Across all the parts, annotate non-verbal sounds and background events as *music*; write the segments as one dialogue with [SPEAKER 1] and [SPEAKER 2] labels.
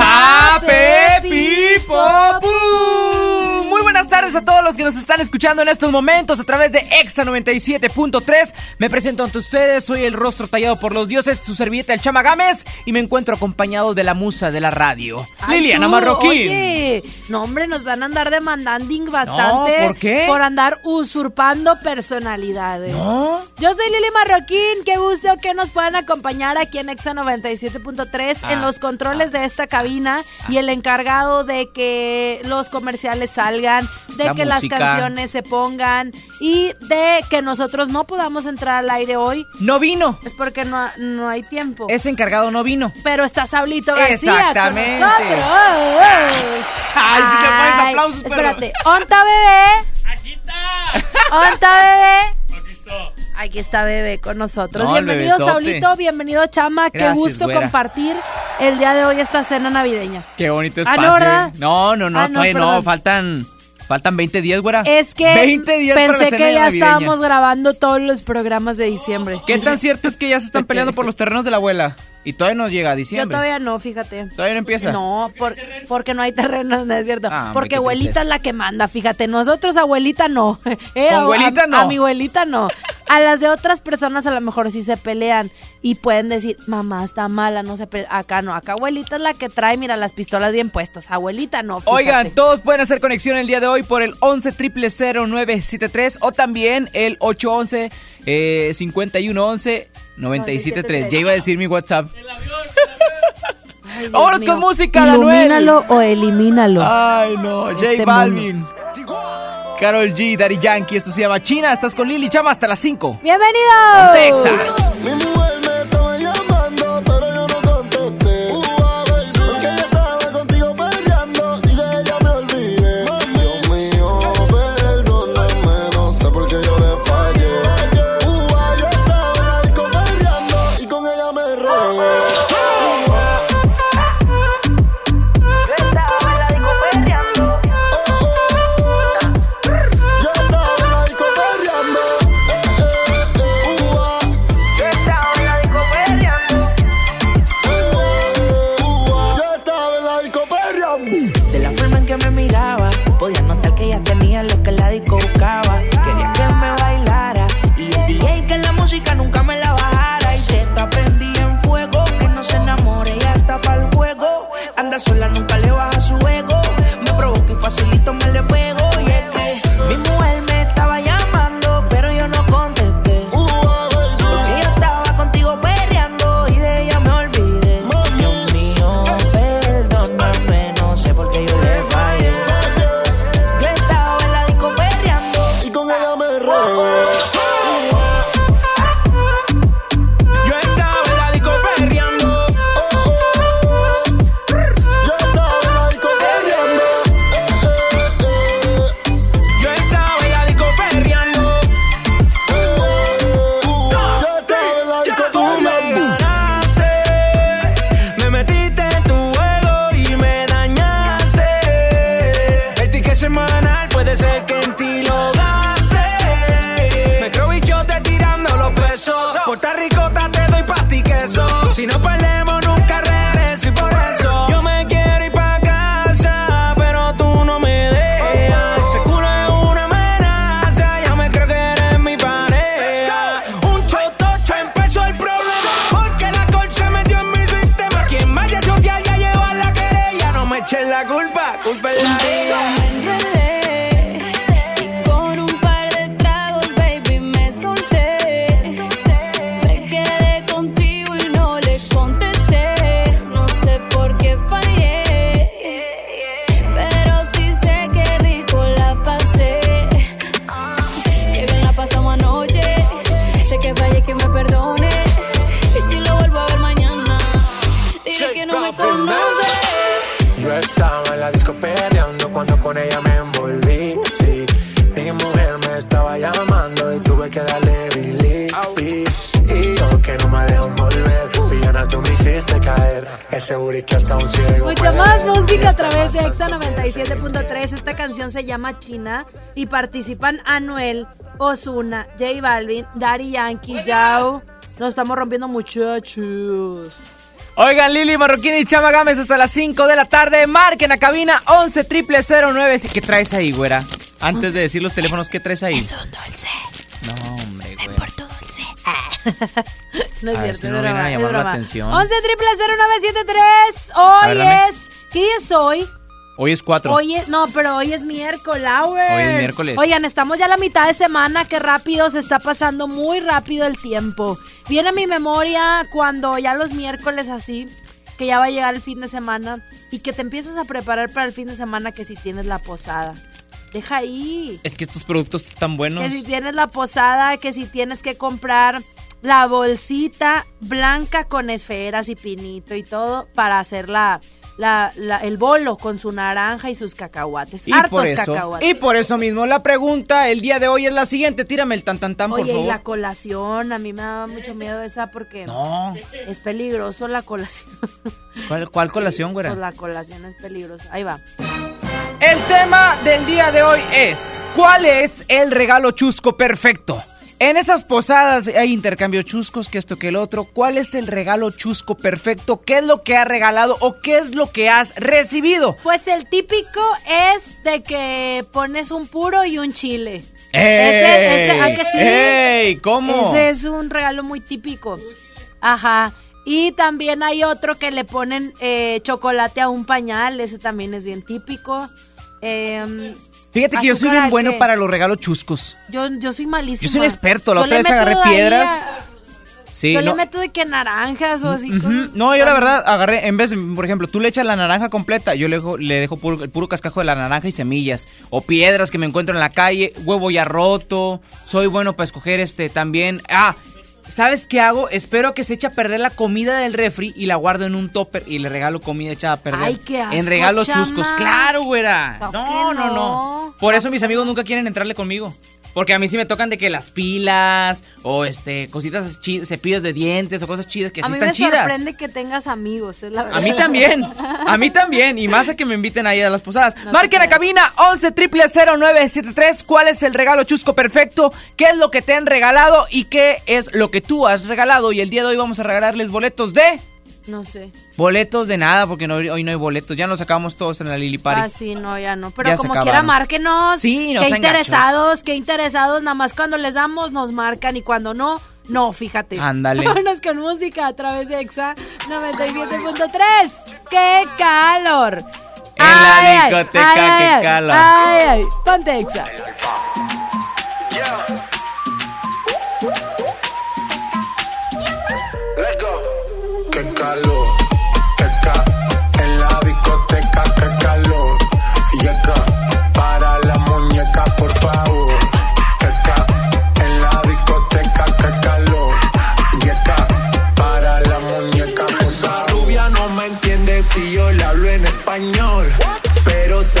[SPEAKER 1] Pape Pipo Pum. Muy buenas tardes a todos los que nos están escuchando en estos momentos a través de Exa 97.3. Me presento ante ustedes, soy el rostro tallado por los dioses, su servilleta el Chama Gámez y me encuentro acompañado de la musa de la radio,
[SPEAKER 2] Ay,
[SPEAKER 1] Liliana
[SPEAKER 2] tú,
[SPEAKER 1] Marroquín.
[SPEAKER 2] Oye, no hombre, nos van a andar demandando bastante.
[SPEAKER 1] ¿por qué?
[SPEAKER 2] Por andar usurpando personalidades.
[SPEAKER 1] ¿No?
[SPEAKER 2] Yo soy Lili Marroquín, qué gusto que nos puedan acompañar aquí en Exa 97.3
[SPEAKER 1] Ah,
[SPEAKER 2] en los controles de esta cabina y el encargado de que los comerciales salgan, de
[SPEAKER 1] La
[SPEAKER 2] que
[SPEAKER 1] música.
[SPEAKER 2] las canciones se pongan y de que nosotros no podamos entrar al aire hoy.
[SPEAKER 1] No vino.
[SPEAKER 2] Es porque no, no hay tiempo.
[SPEAKER 1] Ese encargado no vino.
[SPEAKER 2] Pero está Saulito García
[SPEAKER 1] Exactamente.
[SPEAKER 2] con nosotros.
[SPEAKER 1] Ay, si te pones aplausos, pero-
[SPEAKER 2] Espérate. ¿Onta bebé? Aquí está. ¿Onta bebé? Aquí está. Aquí está bebé con nosotros.
[SPEAKER 1] No,
[SPEAKER 2] bienvenido. Saulito, bienvenido Chama. Qué gusto
[SPEAKER 1] güera.
[SPEAKER 2] compartir el día de hoy esta cena navideña.
[SPEAKER 1] Qué bonito
[SPEAKER 2] Ah,
[SPEAKER 1] espacio.
[SPEAKER 2] ¿no, verdad?
[SPEAKER 1] no, no, no,
[SPEAKER 2] Ah, no,
[SPEAKER 1] todavía no, faltan faltan 20 días, güera.
[SPEAKER 2] Es que
[SPEAKER 1] 20 días para la
[SPEAKER 2] pensé
[SPEAKER 1] cena
[SPEAKER 2] que ya
[SPEAKER 1] navideña.
[SPEAKER 2] estábamos grabando todos los programas de diciembre.
[SPEAKER 1] ¿Qué tan cierto es que ya se están *laughs* peleando por los terrenos de la abuela? Y todavía no llega a
[SPEAKER 2] Yo
[SPEAKER 1] diciembre.
[SPEAKER 2] todavía no, fíjate.
[SPEAKER 1] ¿Todavía no empieza?
[SPEAKER 2] No, por- porque no hay terrenos, *laughs* no es cierto.
[SPEAKER 1] Ah,
[SPEAKER 2] porque abuelita es la que manda, fíjate. Nosotros, abuelita, no. *laughs* Eh,
[SPEAKER 1] ¿Con abuelita
[SPEAKER 2] a-
[SPEAKER 1] no?
[SPEAKER 2] A mi abuelita no. A las de otras personas a lo mejor sí se pelean y pueden decir, mamá está mala, no se pe-". Acá no. Acá abuelita es la que trae, mira, las pistolas bien puestas. Abuelita no. fíjate.
[SPEAKER 1] Oigan, todos pueden hacer conexión el día de hoy por el 11 0973 o también el 811 eh, 5111 973. Ya iba a decir mi WhatsApp.
[SPEAKER 2] Ay, Dios
[SPEAKER 1] Vámonos
[SPEAKER 2] mío.
[SPEAKER 1] con música, Danuel.
[SPEAKER 2] Ilumínalo o elimínalo.
[SPEAKER 1] Ay, no. J
[SPEAKER 2] Este
[SPEAKER 1] Balvin. Carol G, Daddy Yankee. Esto se llama China. Estás con Lili Chama hasta las 5.
[SPEAKER 2] ¡Bienvenidos!
[SPEAKER 1] Texas.
[SPEAKER 3] Anda sola, nunca le baja su ego. Me provoca y facilito me le pego.
[SPEAKER 2] Llama China y participan Anuel, Osuna, J Balvin, Daddy Yankee, Yao. Nos estamos rompiendo muchachos.
[SPEAKER 1] Oigan, Lili Marroquín y Chama Gámez hasta las 5 de la tarde. Marquen a cabina 11 09. ¿Qué traes ahí, güera? Antes de decir los teléfonos, ¿qué traes ahí?
[SPEAKER 2] Es un dulce.
[SPEAKER 1] No, hombre, güey.
[SPEAKER 2] Por tu dulce. *laughs* no es
[SPEAKER 1] A ver
[SPEAKER 2] cierto,
[SPEAKER 1] si
[SPEAKER 2] es
[SPEAKER 1] no vienen a
[SPEAKER 2] es
[SPEAKER 1] llamar la
[SPEAKER 2] broma.
[SPEAKER 1] atención.
[SPEAKER 2] 11 0973.
[SPEAKER 1] A
[SPEAKER 2] Hoy
[SPEAKER 1] ver,
[SPEAKER 2] es. ¿Qué día es hoy?
[SPEAKER 1] Hoy es 4.
[SPEAKER 2] Hoy es, no, pero hoy es miércoles.
[SPEAKER 1] Hoy es miércoles.
[SPEAKER 2] Oigan, estamos ya a la mitad de semana, qué rápido se está pasando, muy rápido el tiempo. Viene a mi memoria cuando ya los miércoles así, que ya va a llegar el fin de semana y que te empiezas a preparar para el fin de semana que si tienes la posada. Deja ahí.
[SPEAKER 1] Es que estos productos están buenos.
[SPEAKER 2] Que si tienes la posada, que si tienes que comprar la bolsita blanca con esferas y pinito y todo para hacer la, la- la- el bolo con su naranja y sus cacahuates.
[SPEAKER 1] Y
[SPEAKER 2] Hartos
[SPEAKER 1] por, eso,
[SPEAKER 2] cacahuates.
[SPEAKER 1] y por eso mismo la pregunta el día de hoy es la siguiente. Tírame el tan tan tan, por
[SPEAKER 2] Oye, y
[SPEAKER 1] favor.
[SPEAKER 2] la colación, a mí me da mucho miedo esa porque
[SPEAKER 1] No.
[SPEAKER 2] es peligroso la colación. *laughs*
[SPEAKER 1] ¿Cuál, cuál colación, güera?
[SPEAKER 2] Pues la colación es peligrosa. Ahí va.
[SPEAKER 1] El tema del día de hoy es ¿Cuál es el regalo chusco perfecto? En esas posadas hay intercambio chuscos, que esto que el otro. ¿Cuál es el regalo chusco perfecto? ¿Qué es lo que has regalado o qué es lo que has recibido?
[SPEAKER 2] Pues el típico es de que pones un puro y un chile.
[SPEAKER 1] ¡Ey!
[SPEAKER 2] Ese, ese, ¿a que sí?
[SPEAKER 1] ¡Ey! ¿Cómo?
[SPEAKER 2] Ese es un regalo muy típico. Ajá. Y también hay otro que le ponen eh, chocolate a un pañal. Ese también es bien típico. Em,
[SPEAKER 1] Fíjate que yo soy bien bueno para los regalos chuscos.
[SPEAKER 2] yo, yo soy malísima.
[SPEAKER 1] Yo soy un experto. La
[SPEAKER 2] Yo
[SPEAKER 1] otra vez agarré piedras.
[SPEAKER 2] a-
[SPEAKER 1] Sí,
[SPEAKER 2] yo
[SPEAKER 1] no.
[SPEAKER 2] le meto de que naranjas o así.
[SPEAKER 1] No, yo la verdad agarré, en vez de, por ejemplo, tú le echas la naranja completa, yo le dejo, le dejo puro, el puro cascajo de la naranja y semillas. O piedras que me encuentro en la calle, huevo ya roto. Soy bueno para escoger este también. Ah, ¿sabes qué hago? Espero que se eche a perder la comida del refri y la guardo en un topper y le regalo comida echada a perder.
[SPEAKER 2] Ay, qué asco,
[SPEAKER 1] En regalos chuscos. Claro, güera. No, no, no,
[SPEAKER 2] no.
[SPEAKER 1] Por eso mis amigos nunca quieren entrarle conmigo. Porque a mí sí me tocan de que las pilas o este cositas cepillos de dientes o cosas chidas que
[SPEAKER 2] a
[SPEAKER 1] sí
[SPEAKER 2] mí
[SPEAKER 1] están
[SPEAKER 2] me
[SPEAKER 1] chidas.
[SPEAKER 2] sorprende que tengas amigos, es la verdad.
[SPEAKER 1] A mí también, a mí *laughs* también, y más a que me inviten ahí a las posadas.
[SPEAKER 2] No
[SPEAKER 1] Marquen a
[SPEAKER 2] creas.
[SPEAKER 1] cabina 11 0973 ¿Cuál es el regalo chusco perfecto? ¿Qué es lo que te han regalado? ¿Y qué es lo que tú has regalado? Y el día de hoy vamos a regalarles boletos de...
[SPEAKER 2] No sé.
[SPEAKER 1] Boletos de nada, porque no- hoy no hay boletos. Ya nos acabamos todos en la Lili Party.
[SPEAKER 2] Ah, sí, no, ya no. Pero
[SPEAKER 1] Ya
[SPEAKER 2] como quiera, márquenos.
[SPEAKER 1] Sí, no
[SPEAKER 2] Qué interesados, qué interesados. Nada más cuando les damos nos marcan y cuando no, no, fíjate.
[SPEAKER 1] Ándale. *laughs*
[SPEAKER 2] Vámonos con música a través de EXA 97.3. ¡Qué calor!
[SPEAKER 1] En la
[SPEAKER 2] Ay,
[SPEAKER 1] discoteca,
[SPEAKER 2] ay,
[SPEAKER 1] qué
[SPEAKER 2] ay,
[SPEAKER 1] calor.
[SPEAKER 2] Ay, ay, ponte EXA.
[SPEAKER 4] Qué calor, qué ca en la discoteca, qué calor. Y acá, para la muñeca, por favor. Qué ca en la discoteca, qué calor. Y acá, para la muñeca, por Esa rubia no me entiende si yo le hablo en español. Pero se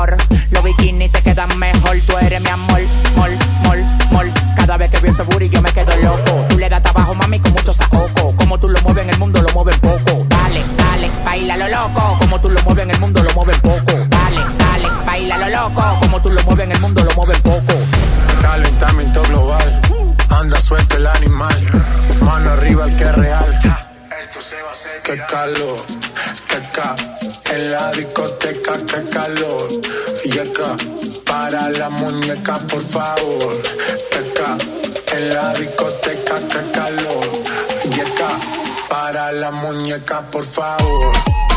[SPEAKER 5] Sudor. Los bikinis te quedan mejor. Tú eres mi amor, mol, mol, mol. Cada vez que veo ese booty yo me quedo loco. Tú le das trabajo, mami, con mucho saoco. Como tú lo mueves en el mundo, lo mueves poco. Dale, dale, baila lo loco. Como tú lo mueves en el mundo, lo mueves poco. Dale, dale, baila lo loco. Como tú lo mueves en el mundo, lo mueves poco.
[SPEAKER 4] Calentamiento global. Anda suelto el animal. Mano arriba el que es real. Qué calor, qué ca. En la discoteca, qué calor. Y acá, para la muñeca, por favor. Teca, en la discoteca, que calor. Yeca, para la muñeca, por favor.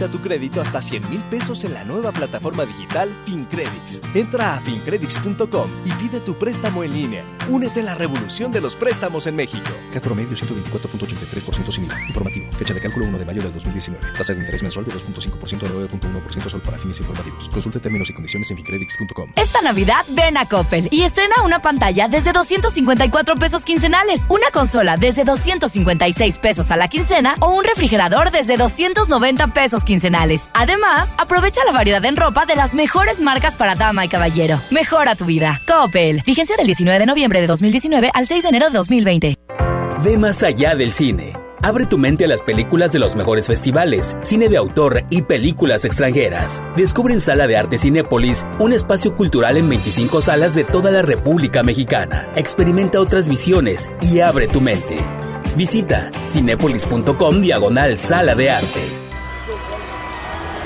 [SPEAKER 6] Solicita tu crédito hasta 100 mil pesos en la nueva plataforma digital FinCredits. Entra a fincredits.com y pide tu préstamo en línea. Únete a la revolución de los préstamos en México.
[SPEAKER 7] CAT promedio 124.83% sin IVA. Informativo. Fecha de cálculo 1 de mayo del 2019. Tasa de interés mensual de 2.5% a 9.1% solo para fines informativos. Consulte términos y condiciones en fincredits.com.
[SPEAKER 5] Esta Navidad ven a Coppel y estrena una pantalla desde 254 pesos quincenales, una consola desde 256 pesos a la quincena o un refrigerador desde 290 pesos quincenales. Además, aprovecha la variedad en ropa de las mejores marcas para dama y caballero. Mejora tu vida. Coppel. Vigencia del 19 de noviembre de 2019 al 6 de enero de 2020.
[SPEAKER 8] Ve más allá del cine. Abre tu mente a las películas de los mejores festivales, cine de autor y películas extranjeras. Descubre en Sala de Arte Cinépolis un espacio cultural en 25 salas de toda la República Mexicana. Experimenta otras visiones y abre tu mente. Visita cinépolis.com diagonal Sala de Arte.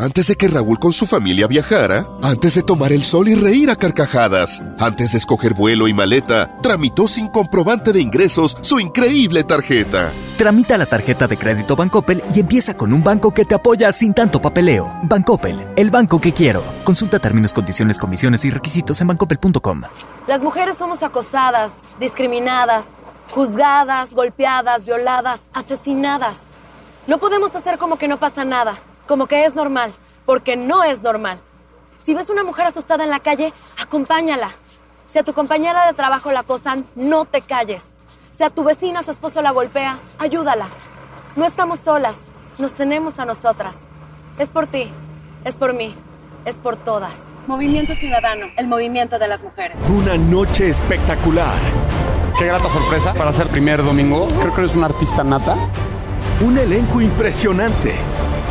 [SPEAKER 9] Antes de que Raúl con su familia viajara, antes de tomar el sol y reír a carcajadas, antes de escoger vuelo y maleta, tramitó sin comprobante de ingresos su increíble tarjeta.
[SPEAKER 10] Tramita la tarjeta de crédito Bancoppel y empieza con un banco que te apoya sin tanto papeleo. Bancoppel, el banco que quiero. Consulta términos, condiciones, comisiones y requisitos en bancoppel.com.
[SPEAKER 11] Las mujeres somos acosadas, discriminadas, juzgadas, golpeadas, violadas, asesinadas. No podemos hacer como que no pasa nada, como que es normal, porque no es normal. Si ves una mujer asustada en la calle, acompáñala. Si a tu compañera de trabajo la acosan, no te calles. Si a tu vecina su esposo la golpea, ayúdala. No estamos solas, nos tenemos a nosotras. Es por ti, es por mí, es por todas. Movimiento Ciudadano, el movimiento de las mujeres.
[SPEAKER 12] Una noche espectacular.
[SPEAKER 13] Qué grata sorpresa para ser primer domingo. Creo que eres una artista nata.
[SPEAKER 12] Un elenco impresionante.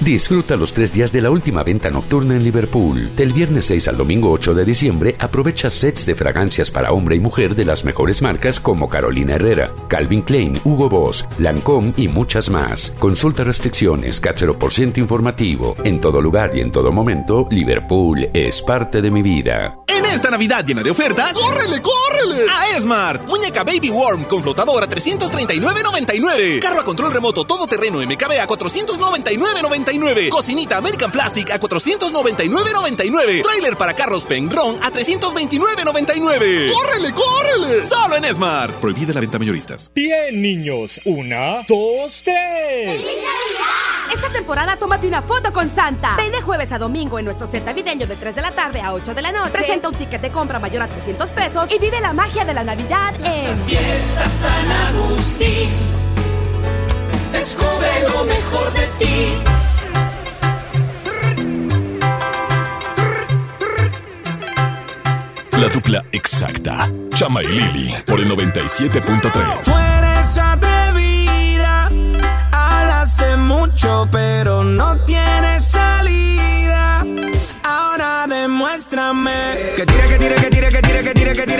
[SPEAKER 14] Disfruta los tres días de la última venta nocturna en Liverpool. Del viernes 6 al domingo 8 de diciembre, aprovecha sets de fragancias para hombre y mujer de las mejores marcas como Carolina Herrera, Calvin Klein, Hugo Boss, Lancôme y muchas más. Consulta restricciones, por ciento informativo. En todo lugar y en todo momento, Liverpool es parte de mi vida.
[SPEAKER 15] En esta Navidad llena de ofertas, ¡córrele, córrele! A Esmart. Muñeca Baby Worm con flotador a 339.99. Carro a control remoto todoterreno MKB a 499.99. Cocinita American Plastic a 499.99. Trailer para carros Pengron a 329.99. ¡Córrele, córrele! Solo en Esmart. Prohibida la venta mayoristas.
[SPEAKER 12] Bien, niños. Una, dos, tres.
[SPEAKER 16] Esta temporada tómate una foto con Santa. Ven de jueves a domingo en nuestro set navideño de 3 de la tarde a 8 de la noche. Presenta un ticket de compra mayor a 300 pesos y vive la magia de la Navidad en
[SPEAKER 17] Fiesta San Agustín. Descubre lo mejor de ti.
[SPEAKER 18] La dupla exacta. Chama y Lili por el 97.3.
[SPEAKER 3] Tú eres atrevida. Hablaste mucho, pero no tienes salida. Ahora demuéstrame. Que tira, que tira, que tira, que tira, que tira, que tira.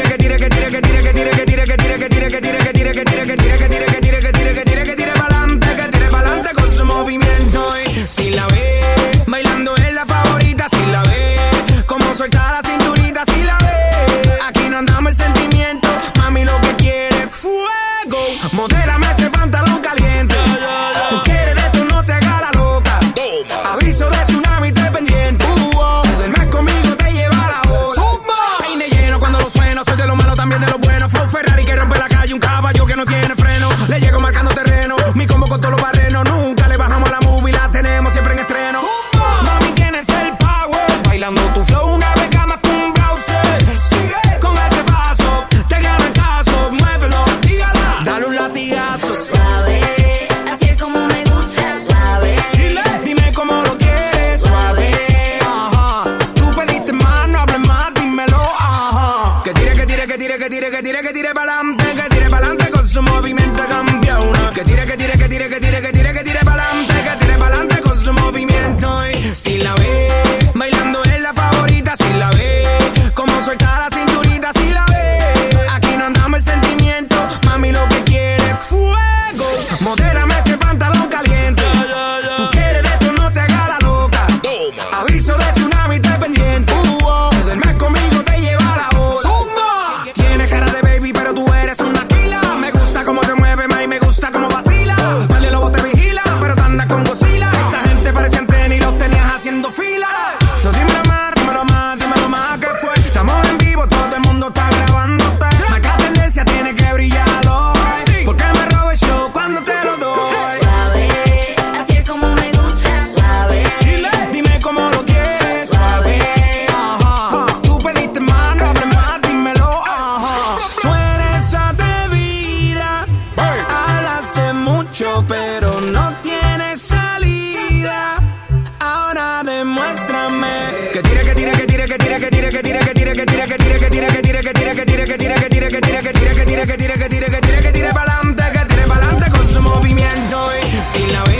[SPEAKER 3] sin la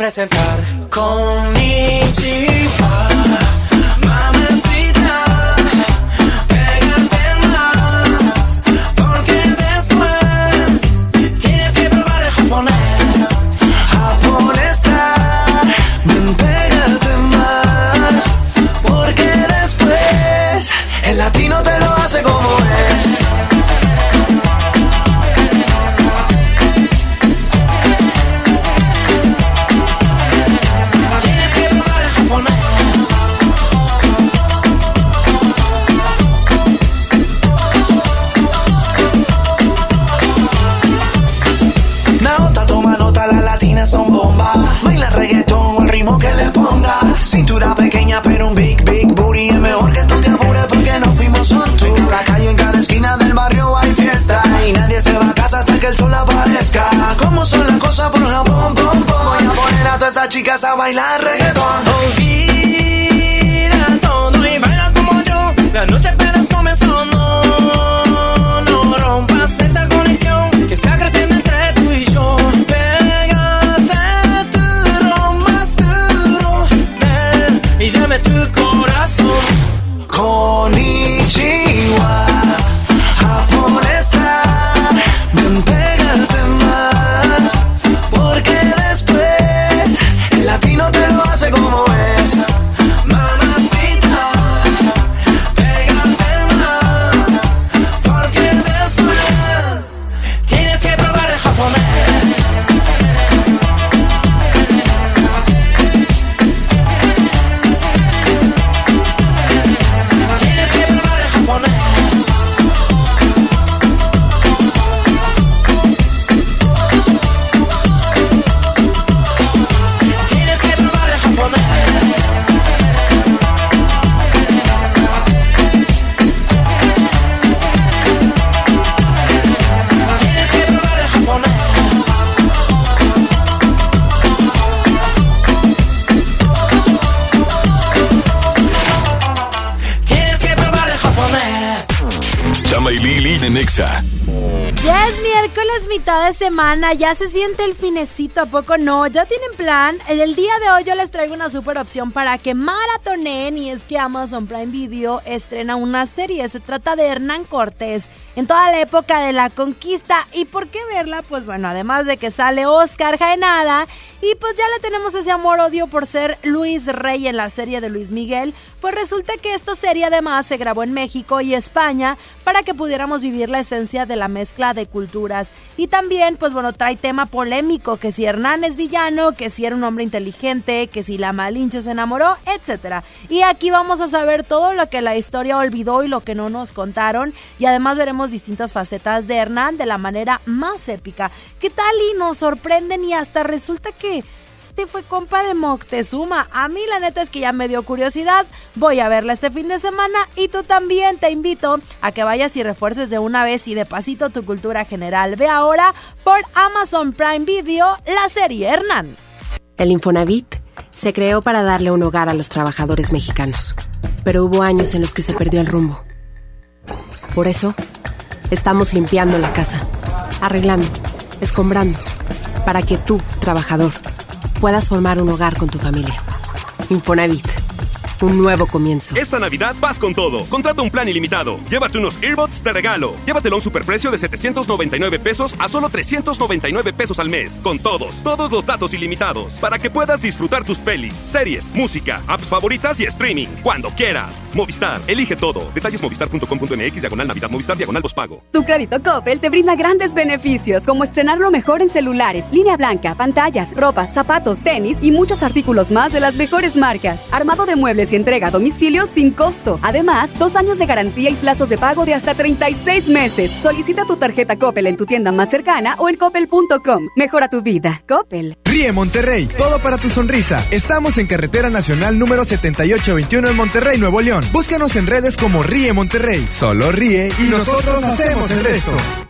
[SPEAKER 3] apresentar. bailar.
[SPEAKER 18] En Exa.
[SPEAKER 2] Ya es miércoles, mitad de semana, ya se siente el finecito, ¿a poco no? ¿Ya tienen plan? El día de hoy yo les traigo una super opción para que maratoneen y es que Amazon Prime Video estrena una serie. Se trata de Hernán Cortés en toda la época de la conquista. ¿Y por qué verla? Pues bueno, además de que sale Oscar Jaenada y pues ya le tenemos ese amor-odio por ser Luis Rey en la serie de Luis Miguel, pues resulta que esta serie además se grabó en México y España para que pudiéramos vivir la esencia de la mezcla de culturas. Y también, pues bueno, trae tema polémico, que si Hernán es villano, que si era un hombre inteligente, que si la Malinche se enamoró, etc. Y aquí vamos a saber todo lo que la historia olvidó y lo que no nos contaron. Y además veremos distintas facetas de Hernán de la manera más épica. ¿Qué tal? Y nos sorprenden y hasta resulta que este fue compa de Moctezuma. A mí la neta es que ya me dio curiosidad. Voy a verla este fin de semana y tú también te invito a que vayas y refuerces de una vez y de pasito tu cultura general. Ve ahora por Amazon Prime Video la serie Hernán.
[SPEAKER 19] El Infonavit se creó para darle un hogar a los trabajadores mexicanos, pero hubo años en los que se perdió el rumbo. Por eso, estamos limpiando la casa, arreglando, escombrando, para que tú, trabajador, puedas formar un hogar con tu familia. Infonavit, un nuevo comienzo.
[SPEAKER 15] Esta Navidad vas con todo. Contrata un plan ilimitado. Llévate unos earbuds de regalo. Llévatelo a un superprecio de 799 pesos a solo 399 pesos al mes. Con todos, todos los datos ilimitados. Para que puedas disfrutar tus pelis, series, música, apps favoritas y streaming. Cuando quieras. Movistar, elige todo. Detalles movistar.com.mx, diagonal Navidad, Movistar, diagonal pago.
[SPEAKER 20] Tu crédito Coppel te brinda grandes beneficios, como estrenar lo mejor en celulares, línea blanca, pantallas, ropa, zapatos, tenis y muchos artículos más de las mejores marcas. Armado de muebles y entrega a domicilio sin costo. Además, dos años de garantía y plazos de pago de hasta 36 meses. Solicita tu tarjeta Coppel en tu tienda más cercana o en coppel.com. Mejora tu vida. Coppel.
[SPEAKER 21] Ríe Monterrey, todo para tu sonrisa. Estamos en Carretera Nacional número 7821 en Monterrey, Nuevo León. Búscanos en redes como Ríe Monterrey. Solo ríe y nosotros hacemos el resto.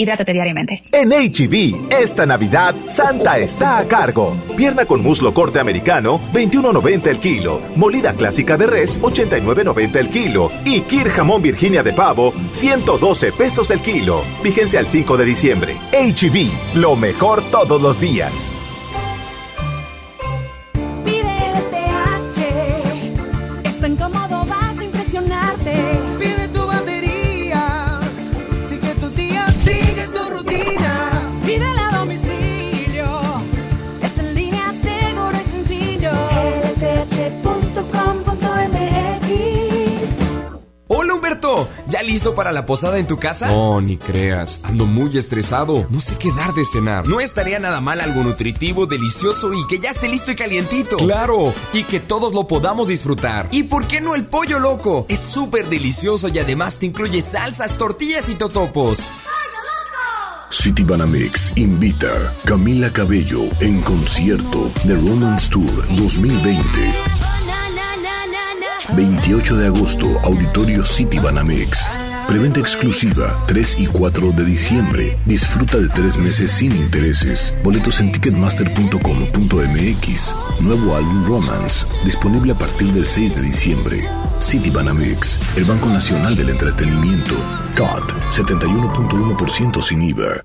[SPEAKER 22] Hidrátate diariamente.
[SPEAKER 23] En HB, esta Navidad, Santa está a cargo. Pierna con muslo corte americano, 21.90 el kilo. Molida clásica de res, 89.90 el kilo. Y Kir jamón Virginia de pavo, 112 pesos el kilo. Vigencia al 5 de diciembre. HB, lo mejor todos los días.
[SPEAKER 24] ¿Ya listo para la posada en tu casa?
[SPEAKER 25] No, ni creas, ando muy estresado. No sé qué dar de cenar.
[SPEAKER 24] No estaría nada mal algo nutritivo, delicioso y que ya esté listo y calientito.
[SPEAKER 25] Claro, y que todos lo podamos disfrutar.
[SPEAKER 24] ¿Y por qué no el pollo loco? Es súper delicioso y además te incluye salsas, tortillas y totopos.
[SPEAKER 18] City Banamex invita Camila Cabello en concierto de Romance Tour 2020. 28 de agosto, Auditorio City Banamex. Preventa exclusiva 3 y 4 de diciembre. Disfruta de tres meses sin intereses. Boletos en ticketmaster.com.mx. Nuevo álbum Romance, disponible a partir del 6 de diciembre. City Banamex, el Banco Nacional del Entretenimiento. COT, 71.1% sin IVA.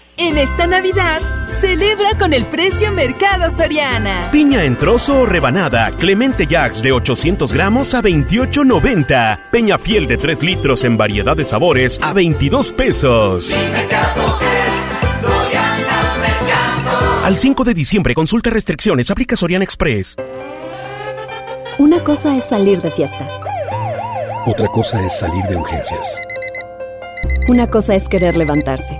[SPEAKER 16] En esta Navidad, celebra con el precio Mercado Soriana.
[SPEAKER 26] Piña en trozo o rebanada, Clemente Jax de 800 gramos a 28.90. Peña fiel de 3 litros en variedad de sabores a 22 pesos. Al 5 de diciembre, consulta restricciones, aplica Soriana Express.
[SPEAKER 27] Una cosa es salir de fiesta.
[SPEAKER 28] Otra cosa es salir de urgencias.
[SPEAKER 29] Una cosa es querer levantarse.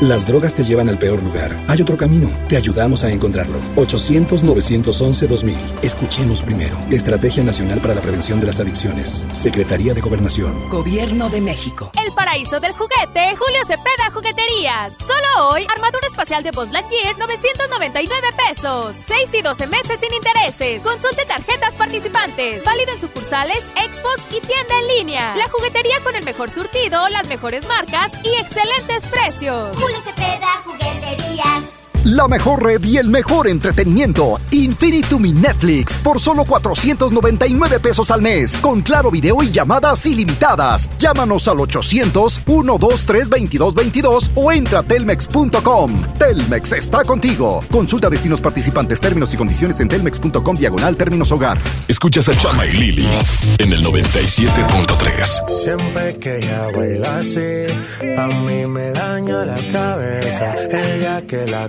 [SPEAKER 28] Las drogas te llevan al peor lugar. Hay otro camino. Te ayudamos a encontrarlo. 800-911-2000. Escuchemos primero. Estrategia Nacional para la Prevención de las Adicciones. Secretaría de Gobernación.
[SPEAKER 16] Gobierno de México.
[SPEAKER 20] El paraíso del juguete, Julio Cepeda Jugueterías. Solo hoy, armadura espacial de Buzz Lightyear, 999 pesos. 6 y 12 meses sin intereses. Consulte tarjetas participantes. Válido en sucursales, expos y tienda en línea. La juguetería con el mejor surtido, las mejores marcas y excelentes precios.
[SPEAKER 30] Julio Cepeda, jugueterías.
[SPEAKER 31] La mejor red y el mejor entretenimiento. Infinitum y Netflix por solo 499 pesos al mes. Con claro video y llamadas ilimitadas. Llámanos al 800-123-2222 o entra a telmex.com. Telmex está contigo. Consulta destinos participantes, términos y condiciones en telmex.com diagonal términos hogar.
[SPEAKER 14] Escuchas a Chama y Lili en el 97.3.
[SPEAKER 32] Siempre que ella baila así, a mí me daña la cabeza. El día que la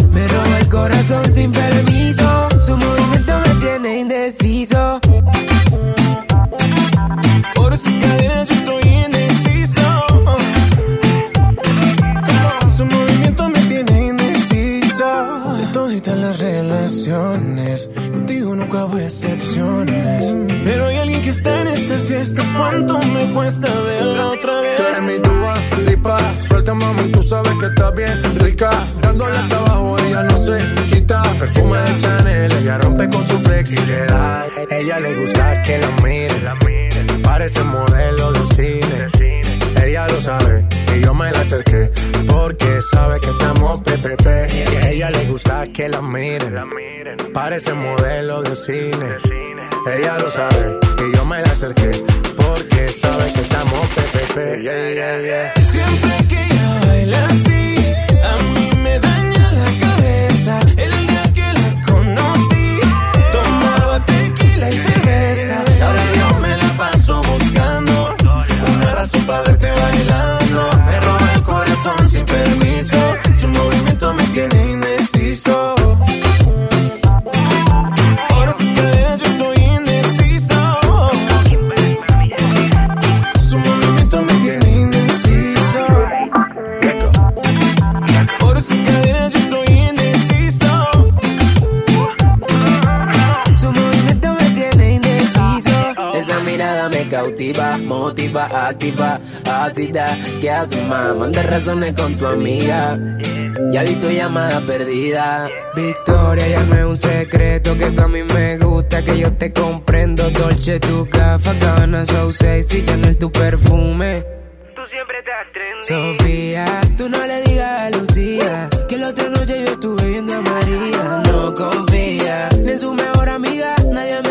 [SPEAKER 32] Corazón sin permiso. Su movimiento me tiene indeciso. Por esas cadenas yo estoy indeciso. Su movimiento me tiene indeciso. De todas las relaciones, contigo nunca hubo excepciones. Pero hay alguien que está en esta fiesta. ¿Cuánto me cuesta verla otra vez?
[SPEAKER 33] Tú eres mi Dua Lipa, suelta mami, tú sabes que está bien rica. Dándole hasta abajo, quita. Perfume de Chanel, ella rompe con su flexibilidad. Ella le gusta que la miren, parece modelo de cine. Ella lo sabe y yo me la acerqué porque sabe que estamos PPP. Y a ella le gusta que la miren, parece modelo de cine. Ella lo sabe y yo me la acerqué porque sabe que estamos PPP. Yeah, yeah, yeah.
[SPEAKER 32] Siempre que ella baila así,
[SPEAKER 34] motiva, activa, ácida. ¿Qué haces, más? Manda razones con tu amiga. Ya vi tu llamada perdida.
[SPEAKER 35] Victoria, ya no es un secreto que tú a mí me gusta, que yo te comprendo. Dolce, tu café, Gabbana, so sexy, Chanel, tu perfume.
[SPEAKER 34] Tú siempre estás trendy.
[SPEAKER 35] Sofía, tú no le digas a Lucía que la otra noche yo estuve viendo a María. No confía ni en su mejor amiga, nadie me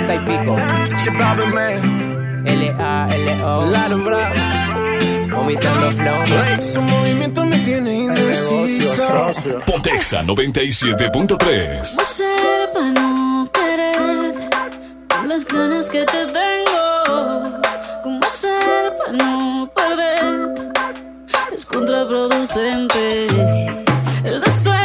[SPEAKER 35] 2030 y pico. L-A-L-O. Vomitando flow.
[SPEAKER 32] Su movimiento me tiene indeciso.
[SPEAKER 14] Pontexa 97.3.
[SPEAKER 30] ¿Cómo ser para no querer con las ganas que te tengo? ¿Cómo ser para no perder? Es contraproducente el deseo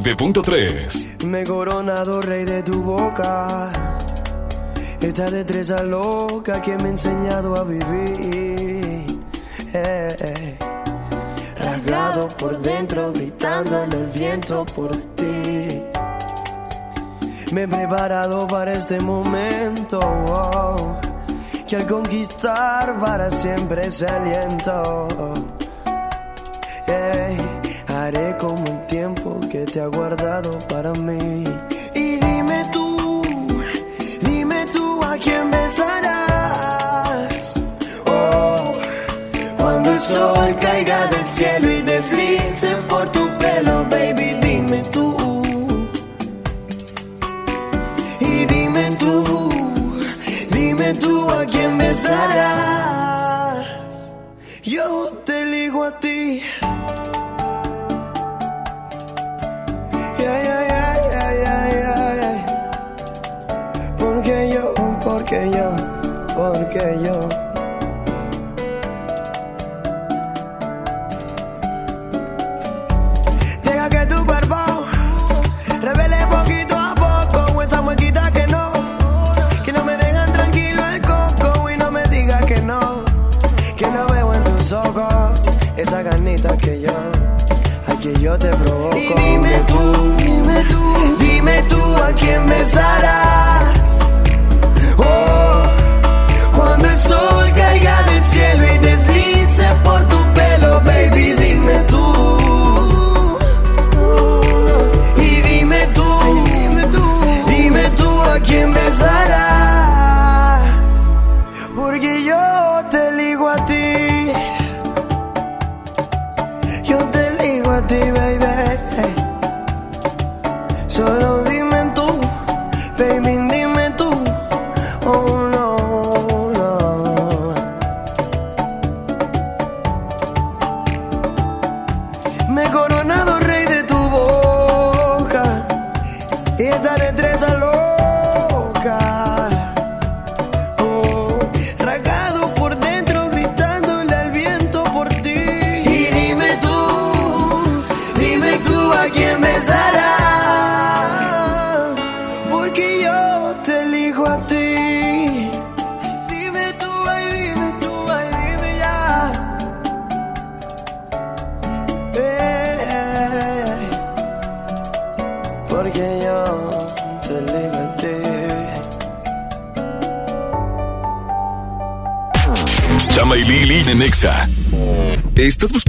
[SPEAKER 30] 107.3. Me
[SPEAKER 36] he coronado rey de tu boca. Esta destreza loca que me ha enseñado a vivir. Eh, eh. Rasgado por dentro, gritando en el viento por ti. Me he preparado para este momento. Oh, oh, que al conquistar para siempre se aliento. Viajaré como el tiempo que te ha guardado para mí. Y dime tú, dime tú a quién besarás. Oh, cuando el sol caiga del cielo y deslice por tu pelo, baby, dime tú. Y dime tú, dime tú a quién besarás.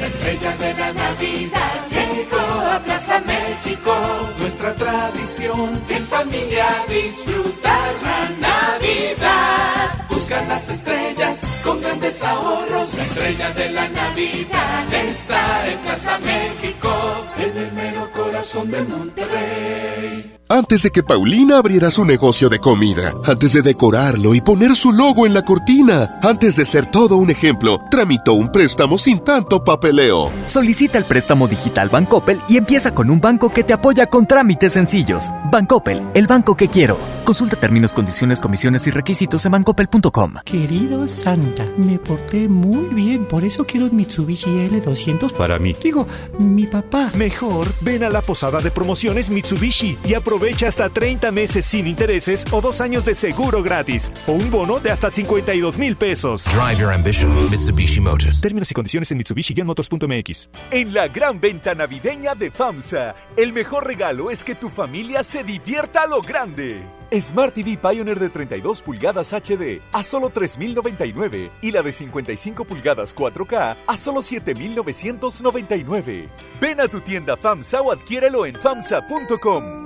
[SPEAKER 37] La estrella de la Navidad llegó a Plaza México. Nuestra tradición, en familia disfrutar la Navidad. Buscar las estrellas con grandes ahorros. La estrella de la Navidad está en Plaza México, en el mero corazón de Monterrey.
[SPEAKER 38] Antes de que Paulina abriera su negocio de comida, antes de decorarlo y poner su logo en la cortina, antes de ser todo un ejemplo, tramitó un préstamo sin tanto papeleo.
[SPEAKER 10] Solicita el préstamo digital Bancoppel y empieza con un banco que te apoya con trámites sencillos. Bancoppel, el banco que quiero. Consulta términos, condiciones, comisiones y requisitos en bancoppel.com.
[SPEAKER 39] Querido Santa, me porté muy bien, por eso quiero un Mitsubishi L200 para mí. Digo, mi papá.
[SPEAKER 40] Mejor, ven a la posada de promociones Mitsubishi y aprovecha hasta 30 meses sin intereses o dos años de seguro gratis o un bono de hasta 52 mil pesos.
[SPEAKER 41] Drive your ambition, Mitsubishi Motors.
[SPEAKER 40] Términos y condiciones en Mitsubishi-motors.mx.
[SPEAKER 42] En la gran venta navideña de FAMSA, el mejor regalo es que tu familia se divierta a lo grande. Smart TV Pioneer de 32 pulgadas HD a solo 3.099 y la de 55 pulgadas 4K a solo 7.999. Ven a tu tienda FAMSA o adquiérelo en FAMSA.com.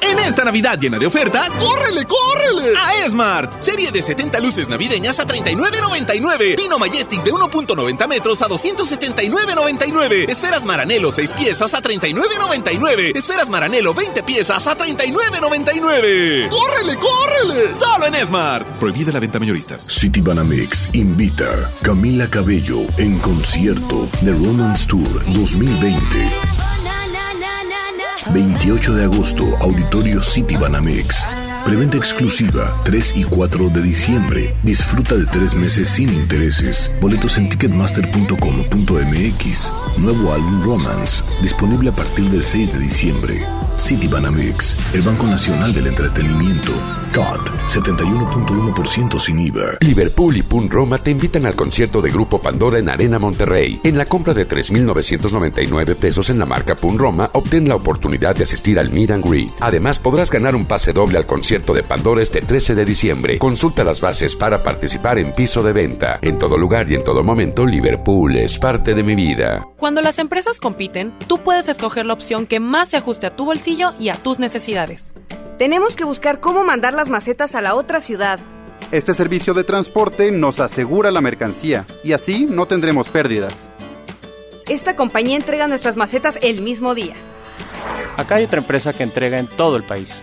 [SPEAKER 15] En esta Navidad llena de ofertas, ¡córrele, córrele! A Esmart. Serie de 70 luces navideñas a 39.99. Pino Majestic de 1.90 metros a 279.99. Esferas Maranelo 6 piezas a 39.99. Esferas Maranelo 20 piezas a 39.99. ¡Córrele, córrele! Solo en Esmart. Prohibida la venta mayoristas.
[SPEAKER 18] City Banamex invita Camila Cabello en concierto The Romance Tour 2020. 28 de agosto, Auditorio City Banamex. Preventa exclusiva 3 y 4 de diciembre. Disfruta de tres meses sin intereses. Boletos en ticketmaster.com.mx. Nuevo álbum Romance, disponible a partir del 6 de diciembre. City Banamex, el Banco Nacional del Entretenimiento. COT, 71.1% sin IVA.
[SPEAKER 14] Liverpool y Pun Roma te invitan al concierto de Grupo Pandora en Arena Monterrey. En la compra de 3.999 pesos en la marca Pun Roma, obtén la oportunidad de asistir al Meet and Greet. Además, podrás ganar un pase doble al concierto de Pandora este 13 de diciembre. Consulta las bases para participar en piso de venta. En todo lugar y en todo momento, Liverpool es parte de mi vida.
[SPEAKER 43] Cuando las empresas compiten, tú puedes escoger la opción que más se ajuste a tu bolsillo y a tus necesidades.
[SPEAKER 44] Tenemos que buscar cómo mandar las macetas a la otra ciudad.
[SPEAKER 45] Este servicio de transporte nos asegura la mercancía y así no tendremos pérdidas.
[SPEAKER 44] Esta compañía entrega nuestras macetas el mismo día.
[SPEAKER 46] Acá hay otra empresa que entrega en todo el país.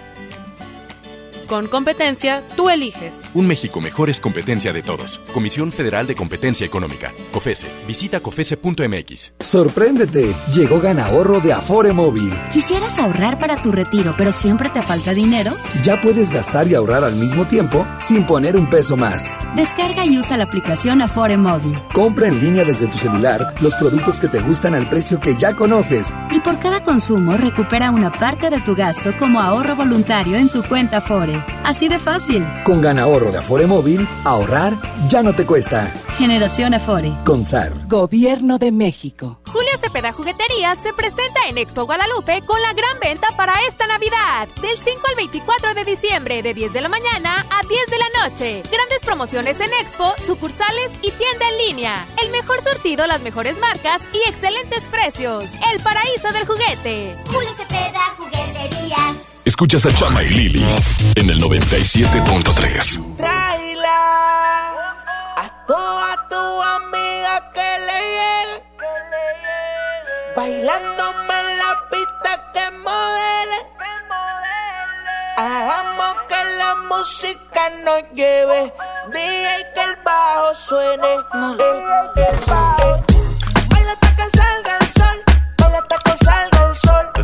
[SPEAKER 43] Con competencia, tú eliges.
[SPEAKER 47] Un México mejor es competencia de todos. Comisión Federal de Competencia Económica. COFESE. Visita COFESE.mx.
[SPEAKER 48] Sorpréndete. Llegó Ganahorro de Afore Móvil.
[SPEAKER 16] ¿Quisieras ahorrar para tu retiro, pero siempre te falta dinero?
[SPEAKER 48] Ya puedes gastar y ahorrar al mismo tiempo sin poner un peso más.
[SPEAKER 16] Descarga y usa la aplicación Afore Móvil.
[SPEAKER 48] Compra en línea desde tu celular los productos que te gustan al precio que ya conoces.
[SPEAKER 16] Y por cada consumo recupera una parte de tu gasto como ahorro voluntario en tu cuenta Afore. Así de fácil.
[SPEAKER 48] Con Ganahorro de Afore Móvil, ahorrar ya no te cuesta.
[SPEAKER 16] Generación Afore.
[SPEAKER 48] Consar.
[SPEAKER 49] Gobierno de México.
[SPEAKER 50] Julio Cepeda Jugueterías se presenta en Expo Guadalupe con la gran venta para esta Navidad. Del 5 al 24 de diciembre, de 10 de la mañana a 10 de la noche. Grandes promociones en Expo, sucursales y tienda en línea. El mejor surtido, las mejores marcas y excelentes precios. El paraíso del juguete.
[SPEAKER 51] Julio Cepeda Jugueterías.
[SPEAKER 52] Escuchas a Chama y Lili en el 97.3. Traila a toda tu amiga que le llegue. Bailándome en la pista que modele. Hagamos que la música nos lleve. Dije que el bajo suene. Que el. Baila hasta que salga el sol. Baila hasta que salga el sol.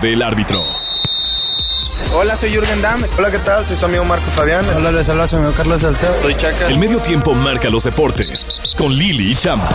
[SPEAKER 53] Del árbitro.
[SPEAKER 54] Hola, soy Jürgen Damm. Hola, ¿qué tal? Soy su amigo Marco Fabián.
[SPEAKER 55] Hola, les habla su amigo Carlos Salcedo.
[SPEAKER 53] Soy Chaca. El medio tiempo marca los deportes. Con Lili y Chama.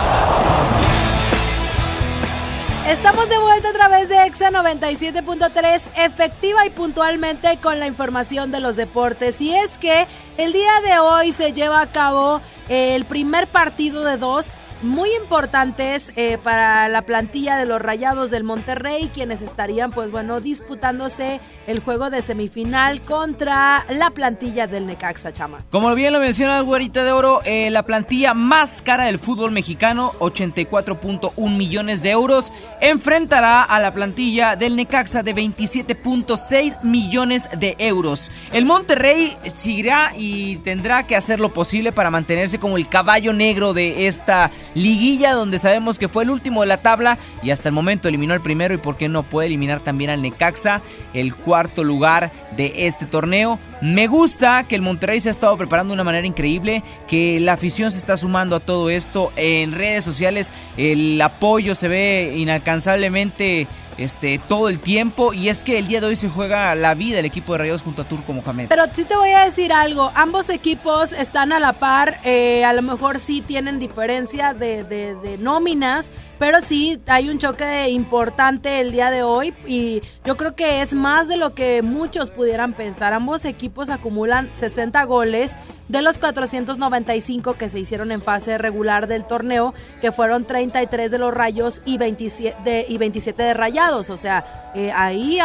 [SPEAKER 2] Estamos de vuelta a través de EXA 97.3, efectiva y puntualmente con la información de los deportes. Y es que el día de hoy se lleva a cabo el primer partido de dos muy importantes eh, para la plantilla de los Rayados del Monterrey, quienes estarían, pues bueno, disputándose el juego de semifinal contra la plantilla del Necaxa Chama.
[SPEAKER 1] Como bien lo menciona Güerita de Oro, eh, la plantilla más cara del fútbol mexicano, 84.1 millones de euros, enfrentará a la plantilla del Necaxa de 27.6 millones de euros. El Monterrey seguirá y tendrá que hacer lo posible para mantenerse como el caballo negro de esta liguilla, donde sabemos que fue el último de la tabla y hasta el momento eliminó el primero y por qué no puede eliminar también al Necaxa, el cuarto lugar de este torneo. Me gusta que el Monterrey se ha estado preparando de una manera increíble, que la afición se está sumando a todo esto en redes sociales, el apoyo se ve inalcanzablemente este todo el tiempo y es que el día de hoy se juega la vida el equipo de Rayados junto a Turco Mohamed.
[SPEAKER 2] Pero sí te voy a decir algo, ambos equipos están a la par, eh, a lo mejor sí tienen diferencia de, de- de nóminas, pero sí hay un choque importante el día de hoy y yo creo que es más de lo que muchos pudieran pensar. Ambos equipos acumulan 60 goles de los 495 que se hicieron en fase regular del torneo, que fueron 33 de los rayos y 27 de, y 27 de rayados, o sea, eh, ahí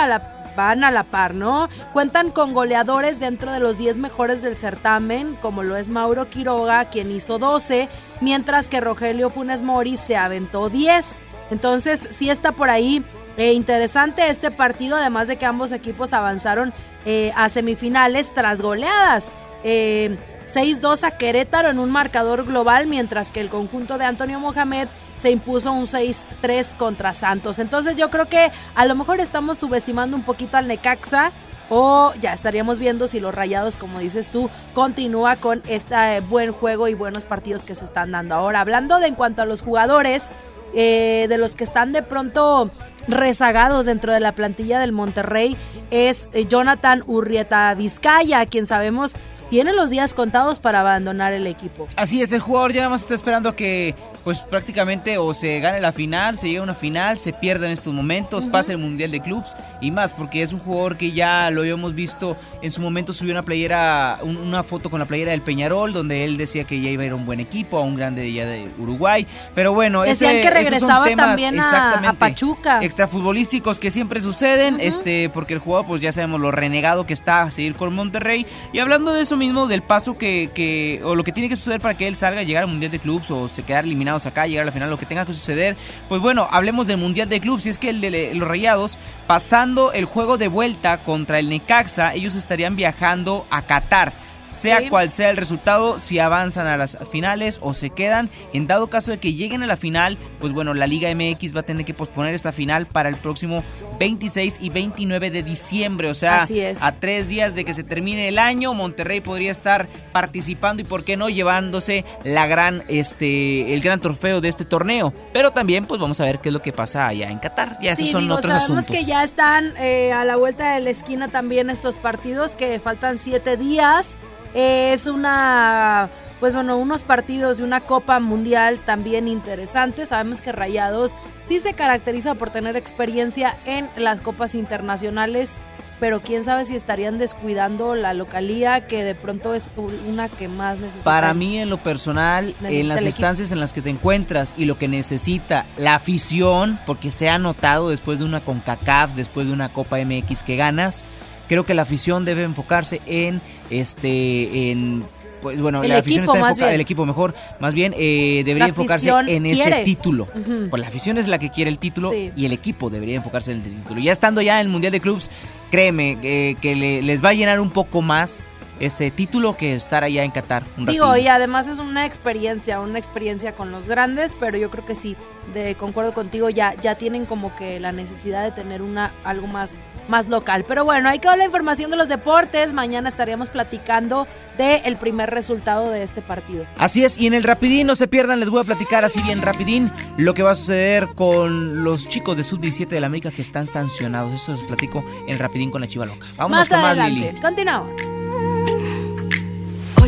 [SPEAKER 2] van a la par, ¿no? Cuentan con goleadores dentro de los 10 mejores del certamen, como lo es Mauro Quiroga, quien hizo 12, mientras que Rogelio Funes Mori se aventó 10. Entonces, sí está por ahí eh, interesante este partido, además de que ambos equipos avanzaron eh, a semifinales tras goleadas. Eh, 6-2 a Querétaro en un marcador global, mientras que el conjunto de Antonio Mohamed se impuso un 6-3 contra Santos. Entonces yo creo que a lo mejor estamos subestimando un poquito al Necaxa o ya estaríamos viendo si los Rayados, como dices tú, continúa con este buen juego y buenos partidos que se están dando. Ahora, hablando de en cuanto a los jugadores, eh, de los que están de pronto rezagados dentro de la plantilla del Monterrey, es eh, Jonathan Urrieta Vizcaya, quien sabemos tiene los días contados para abandonar el equipo.
[SPEAKER 1] Así es, el jugador ya nada más está esperando que pues prácticamente o se gane la final, se llegue a una final, se pierda en estos momentos, pase el Mundial de Clubs y más, porque es un jugador que ya lo habíamos visto en su momento subió una playera, una foto con la playera del Peñarol, donde él decía que ya iba a ir a un buen equipo, a un grande de, ya de Uruguay, pero bueno,
[SPEAKER 2] Decían
[SPEAKER 1] ese,
[SPEAKER 2] que regresaba
[SPEAKER 1] esos son temas
[SPEAKER 2] también a-
[SPEAKER 1] exactamente
[SPEAKER 2] a Pachuca.
[SPEAKER 1] extrafutbolísticos que siempre suceden, este, porque el jugador pues ya sabemos lo renegado que está a seguir con Monterrey, y hablando de eso mismo, del paso que, o lo que tiene que suceder para que él salga, llegar al Mundial de Clubs o se quedar eliminados acá, llegar a la final, lo que tenga que suceder, pues bueno, hablemos del Mundial de Clubs, si es que el de los Rayados, pasando el juego de vuelta contra el Necaxa, ellos estarían viajando a Qatar. Sea
[SPEAKER 2] Sí.
[SPEAKER 1] cual sea el resultado, si avanzan a las finales o se quedan, en dado caso de que lleguen a la final, pues bueno, la Liga MX va a tener que posponer esta final para el próximo 26 y 29 de diciembre, o sea,
[SPEAKER 2] Así es.
[SPEAKER 1] a tres días de que se termine el año, Monterrey podría estar participando y por qué no llevándose la gran, este, el gran trofeo de este torneo. Pero también, pues vamos a ver qué es lo que pasa allá en Qatar. Ya esos son
[SPEAKER 2] digo,
[SPEAKER 1] otros
[SPEAKER 2] sabemos
[SPEAKER 1] asuntos.
[SPEAKER 2] que ya están eh, a la vuelta de la esquina también estos partidos, que faltan siete días. Es una, pues bueno, unos partidos de una Copa Mundial también interesantes. Sabemos que Rayados sí se caracteriza por tener experiencia en las copas internacionales, pero quién sabe si estarían descuidando la localía, que de pronto es una que más necesita.
[SPEAKER 1] Para mí, en lo personal, en las instancias en las que te encuentras y lo que necesita la afición, porque se ha notado después de una CONCACAF, después de una Copa MX que ganas, creo que la afición debe enfocarse en este en pues bueno,
[SPEAKER 2] El
[SPEAKER 1] la afición está enfocada, el equipo mejor, más bien eh, debería enfocarse en
[SPEAKER 2] quiere.
[SPEAKER 1] ese título.
[SPEAKER 2] Ujú.
[SPEAKER 1] Pues la afición es la que quiere el título
[SPEAKER 2] Sí.
[SPEAKER 1] y el equipo debería enfocarse en el título. Ya estando ya en el Mundial de Clubs, créeme eh, que le- les va a llenar un poco más ese título que estar allá en Qatar. Un
[SPEAKER 2] Digo, y además es una experiencia, una experiencia con los grandes, pero yo creo que sí, de concuerdo contigo, ya, ya tienen como que la necesidad de tener una algo más, más local. Pero bueno, ahí quedó la información de los deportes. Mañana estaríamos platicando del el primer resultado de este partido.
[SPEAKER 1] Así es, y en el Rapidín, no se pierdan, les voy a platicar así bien Rapidín lo que va a suceder con los chicos de Sub-17 de la América que están sancionados. Eso les platico en Rapidín con la Chiva Loca. Vámonos
[SPEAKER 2] más
[SPEAKER 1] con más,
[SPEAKER 2] adelante.
[SPEAKER 1] Lili.
[SPEAKER 2] Continuamos.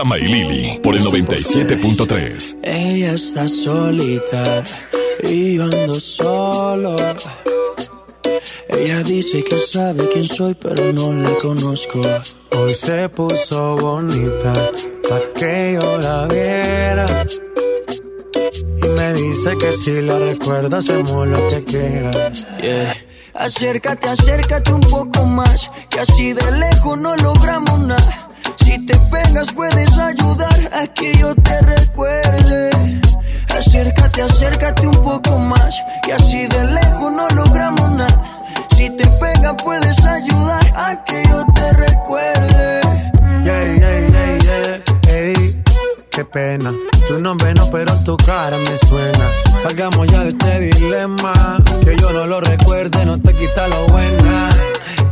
[SPEAKER 56] Chama y Lili por el 97.3.
[SPEAKER 57] Ella está solita y ando solo. Ella dice que sabe quién soy, pero no la conozco. Hoy se puso bonita pa' que yo la viera. Y me dice que si la recuerda hacemos lo que quiera.
[SPEAKER 58] Acércate, acércate un poco más, que así de lejos no logramos nada. Si te pegas puedes ayudar a que yo te recuerde. Acércate, acércate un poco más, que así de lejos no logramos nada. Si te pegas puedes ayudar a que yo te recuerde.
[SPEAKER 57] Yeah, yeah, yeah, yeah. Ey, qué pena. Tu nombre no, pero tu cara me suena. Salgamos ya de este dilema. Que yo no lo recuerde, no te quita lo buena.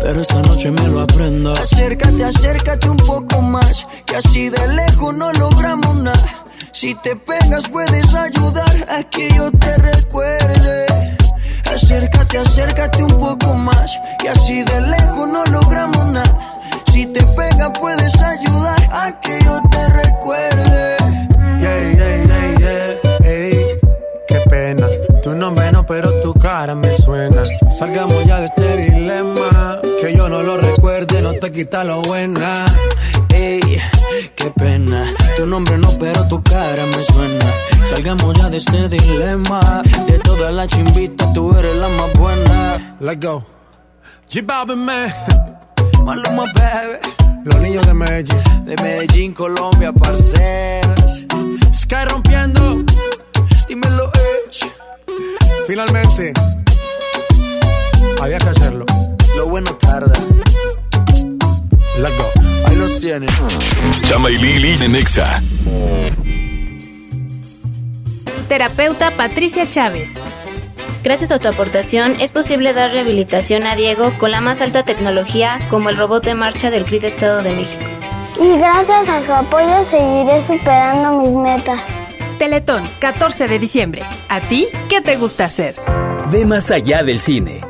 [SPEAKER 58] Pero esta noche me lo aprendo. Acércate, acércate un poco más. Que así de lejos no logramos nada. Si te pegas puedes ayudar a que yo te recuerde. Acércate, acércate un poco más. Y así de lejos no logramos nada. Si te pegas puedes ayudar a que yo te recuerde.
[SPEAKER 57] Quita lo buena.
[SPEAKER 58] Ey, qué pena. Tu nombre no, pero tu cara me suena. Salgamos ya de este dilema. De todas las chimbitas, tú eres la más buena.
[SPEAKER 57] Let's go. G-Balvin, man.
[SPEAKER 58] Maluma, baby.
[SPEAKER 57] Los niños de Medellín.
[SPEAKER 58] De Medellín, Colombia, parceras.
[SPEAKER 57] Sky rompiendo.
[SPEAKER 58] Dímelo, Edge.
[SPEAKER 57] Finalmente. Había que hacerlo.
[SPEAKER 58] Lo bueno tarda.
[SPEAKER 57] Let's go.
[SPEAKER 58] Ahí los tienes.
[SPEAKER 56] Chama y Lili de Nexa.
[SPEAKER 5] Terapeuta Patricia Chávez.
[SPEAKER 59] Gracias a tu aportación es posible dar rehabilitación a Diego con la más alta tecnología como el robot de marcha del CRID Estado de México.
[SPEAKER 51] Y gracias a su apoyo seguiré superando mis metas.
[SPEAKER 5] Teletón, 14 de diciembre. ¿A ti qué te gusta hacer?
[SPEAKER 8] Ve más allá del cine.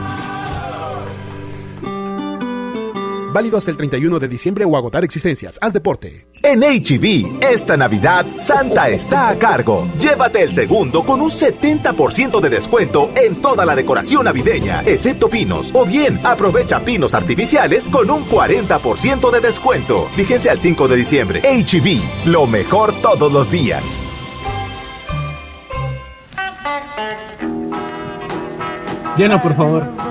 [SPEAKER 60] Válido hasta el 31 de diciembre o agotar existencias. Haz deporte.
[SPEAKER 23] En HB, esta Navidad, Santa está a cargo. Llévate el segundo con un 70% de descuento en toda la decoración navideña, excepto pinos. O bien, aprovecha pinos artificiales con un 40% de descuento. Fíjense al 5 de diciembre. HB, lo mejor todos los días.
[SPEAKER 61] Llena, por favor.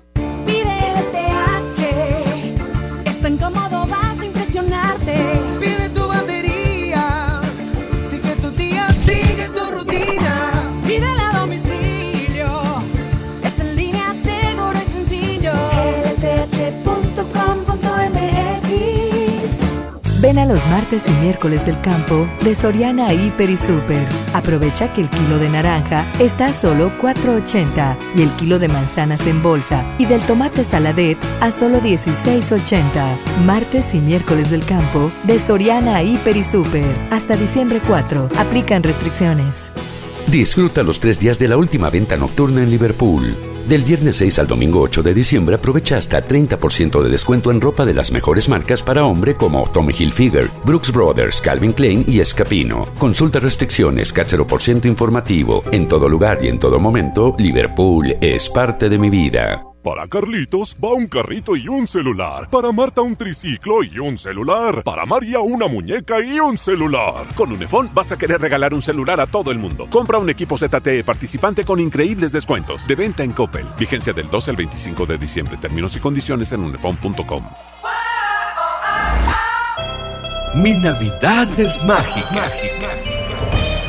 [SPEAKER 62] Ven a los martes y miércoles del campo de Soriana Hiper y Super. Aprovecha que el kilo de naranja está a solo 4.80 y el kilo de manzanas en bolsa y del tomate saladet a solo 16.80. Martes y miércoles del campo de Soriana Hiper y Super. Hasta diciembre 4. Aplican restricciones.
[SPEAKER 14] Disfruta los tres días de la última venta nocturna en Liverpool. Del viernes 6 al domingo 8 de diciembre aprovecha hasta 30% de descuento en ropa de las mejores marcas para hombre como Tommy Hilfiger, Brooks Brothers, Calvin Klein y Escapino. Consulta restricciones, cáchero por ciento informativo. En todo lugar y en todo momento, Liverpool es parte de mi vida.
[SPEAKER 63] Para Carlitos va un carrito y un celular. Para Marta un triciclo y un celular. Para María una muñeca y un celular.
[SPEAKER 64] Con Unifón vas a querer regalar un celular a todo el mundo. Compra un equipo ZTE participante con increíbles descuentos. De venta en Coppel. Vigencia del 12 al 25 de diciembre. Términos y condiciones en unifón.com.
[SPEAKER 56] Mi Navidad es mágica.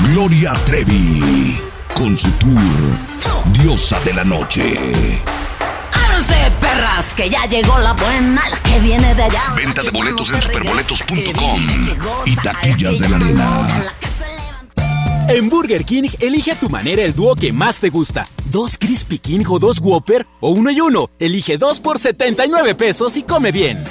[SPEAKER 65] Gloria Trevi, con su tour Diosa de la Noche.
[SPEAKER 66] ¡Ábranse, perras! Que ya llegó la buena, la que viene de allá.
[SPEAKER 65] Venta de boletos en superboletos.com y taquillas de la arena.
[SPEAKER 8] En Burger King, elige a tu manera el dúo que más te gusta. Dos Crispy King o dos Whopper o uno y uno. Elige dos por 79 pesos y come bien.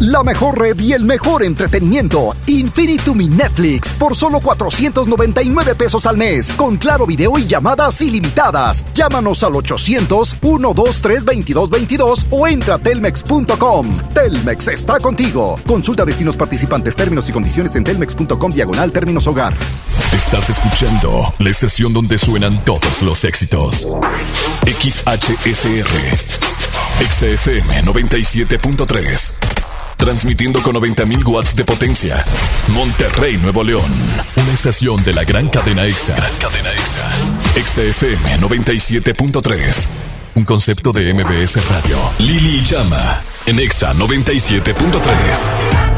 [SPEAKER 31] La mejor red y el mejor entretenimiento. Infinitum y Netflix por solo 499 pesos al mes. Con claro video y llamadas ilimitadas. Llámanos al 800-123-2222 o entra a telmex.com. Telmex está contigo. Consulta destinos participantes, términos y condiciones en telmex.com diagonal términos hogar.
[SPEAKER 67] Estás escuchando la estación donde suenan todos los éxitos. XHSR. XFM 97.3. Transmitiendo con 90.000 watts de potencia. Monterrey, Nuevo León. Una estación de la gran cadena EXA. cadena EXA. XFM 97.3. Un concepto de MBS Radio. Lili Llama. En EXA 97.3.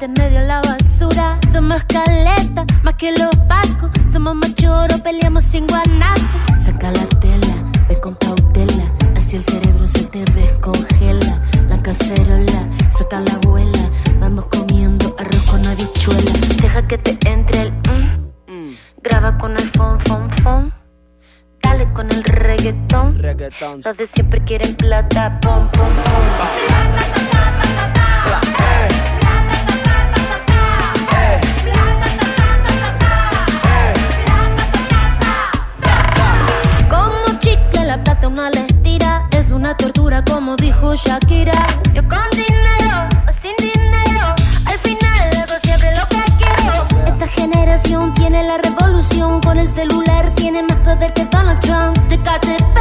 [SPEAKER 68] de
[SPEAKER 30] medio la basura. Somos caleta, más que los pacos. Somos machoros, peleamos sin guanaco. Saca la tela, ve con cautela. Así el cerebro se te descongela. La cacerola, saca la abuela. Vamos comiendo arroz con habichuela. Deja que te entre el mm. mm. Graba con el fon, fon, fon. Dale con el reggaetón.
[SPEAKER 67] reggaetón.
[SPEAKER 30] Los de siempre quieren plata, pom, pom, pom. Una tortura como dijo Shakira. Yo con dinero o sin dinero Al final hago siempre lo que quiero. Esta generación tiene la revolución Con el celular tiene más poder que Donald Trump. De KTP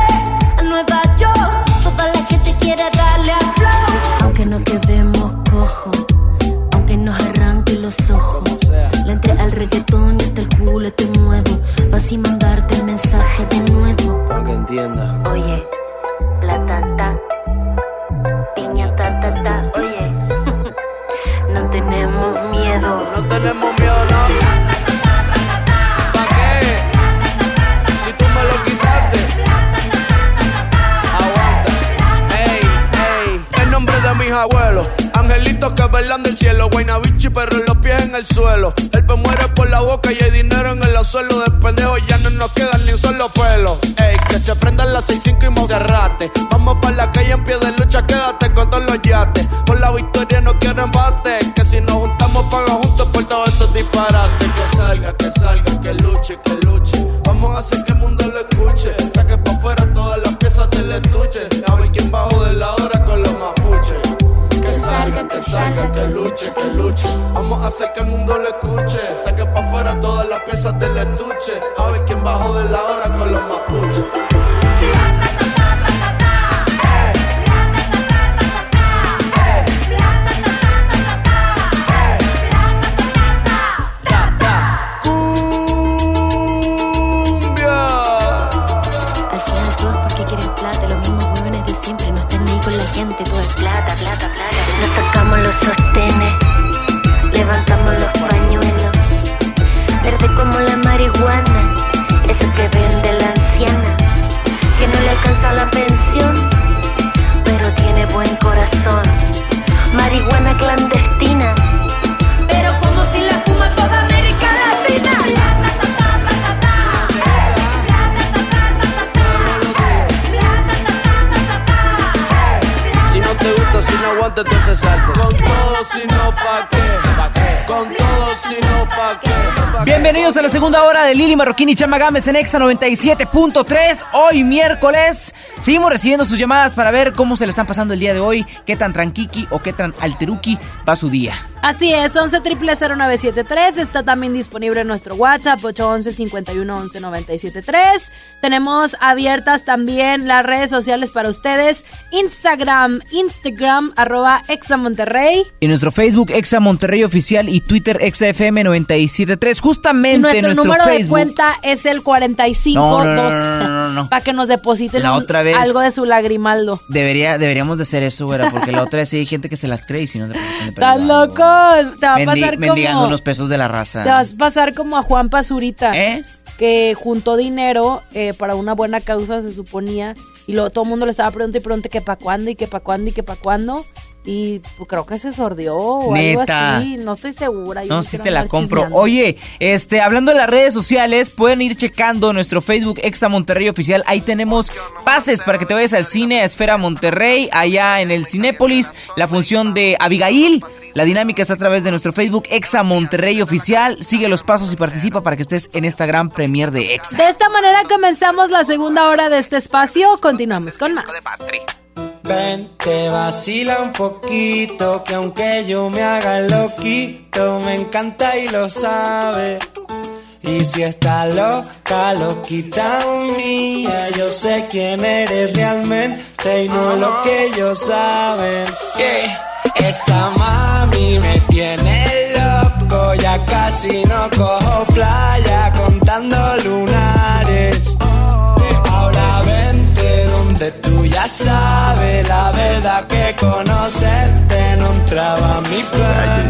[SPEAKER 30] a Nueva York Toda la gente quiere darle a flow. Aunque no quedemos cojos Aunque nos arranque los ojos. Le entré al reggaetón y hasta el culo te muevo. Pa' así mandarte el mensaje de nuevo.
[SPEAKER 67] Para que entienda.
[SPEAKER 30] Oye, la ta ta, piña ta ta ta, oye, *laughs* no tenemos miedo.
[SPEAKER 67] No tenemos miedo, no. Mis abuelos. Angelitos que velan del cielo, Guaynabichi, pero los pies en el suelo. El pe muere por la boca y hay dinero en el suelo. De pendejo ya no nos quedan ni un solo pelo. Ey, que se prendan las 6-5 y Monserrate. Vamos para la calle en pie de lucha, quédate con todos los yates. Por la victoria no quiero embate. Que si nos juntamos, paga juntos por todos esos disparates. Que salga, que salga, que luche, que luche. Vamos a hacer que el mundo lo escuche. Saque pa' afuera todas las piezas del estuche. A ver quién bajo de la hora con los mapuches. Que salga, que salga, que luche, que luche. Vamos a hacer que el mundo lo escuche. Saque pa' afuera todas las piezas del estuche. A ver quién bajó de la hora con los mapuches.
[SPEAKER 1] Bienvenidos a la segunda hora de Lili Marroquín y Chama Gámez en Exa 97.3. Hoy miércoles seguimos recibiendo sus llamadas para ver cómo se le están pasando el día de hoy, qué tan tranquiqui o qué tan alteruki va su día.
[SPEAKER 2] Así es, 11 0973 Está también disponible en nuestro WhatsApp, 811 51 11 973 Tenemos abiertas también las redes sociales para ustedes: Instagram, Instagram, arroba Exa Monterrey.
[SPEAKER 1] Y nuestro Facebook Exa Monterrey Oficial y Twitter Exa FM 97.3. Justamente
[SPEAKER 2] Y nuestro,
[SPEAKER 1] nuestro,
[SPEAKER 2] número de cuenta es el 45
[SPEAKER 1] No, no, no. *laughs*
[SPEAKER 2] Para que nos depositen
[SPEAKER 1] La
[SPEAKER 2] un-
[SPEAKER 1] otra vez-
[SPEAKER 2] algo de su lagrimaldo.
[SPEAKER 1] Debería, deberíamos de hacer eso, güera, porque la otra vez sí hay gente que se las cree y si no se *laughs*
[SPEAKER 2] Estás loco. Te va a pasar
[SPEAKER 1] mendigando
[SPEAKER 2] como.
[SPEAKER 1] unos pesos de la raza.
[SPEAKER 2] Te vas a pasar como a Juan Pazurita.
[SPEAKER 1] ¿Eh?
[SPEAKER 2] Que juntó dinero eh, para una buena causa, se suponía. Y luego todo el mundo le estaba preguntando y preguntando que para cuándo y que para cuándo y que para cuándo. Y pues, creo que se sordió o algo así. No estoy segura. yo
[SPEAKER 1] No, sí
[SPEAKER 2] quiero
[SPEAKER 1] te la compro.
[SPEAKER 2] chismeando.
[SPEAKER 1] Oye, este, hablando de las redes sociales, pueden ir checando nuestro Facebook Exa Monterrey Oficial. Ahí tenemos pases para que te vayas al cine a Esfera Monterrey, allá en el Cinépolis, la función de Abigail. La dinámica está a través de nuestro Facebook Exa Monterrey Oficial. Sigue los pasos y participa para que estés en esta gran premier de Exa.
[SPEAKER 2] De esta manera comenzamos la segunda hora de este espacio. Continuamos con más.
[SPEAKER 69] Ven, te vacila un poquito, que aunque yo me haga loquito, me encanta y lo sabe. Y si está loca, loquita mía, yo sé quién eres realmente y no lo que ellos saben. Que esa mami me tiene loco, ya casi no cojo playa contando lunares. Ahora vente donde tú ya sabes la verdad que conocerte no entraba mi plan.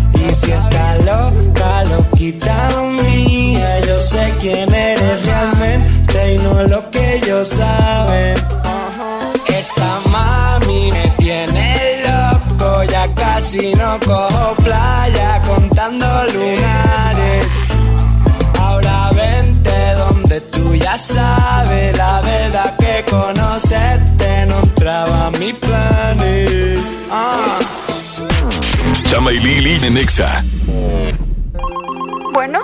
[SPEAKER 69] Y si está loca, loquita mía, yo sé quién eres realmente y no lo que ellos saben. Esa mami me tiene loco, ya casi no cojo playa contando lunares. Ahora vente donde tú ya sabes la verdad que conocerte no entraba a mis planes. Ah.
[SPEAKER 70] Chama y Lili en Exa.
[SPEAKER 71] Bueno.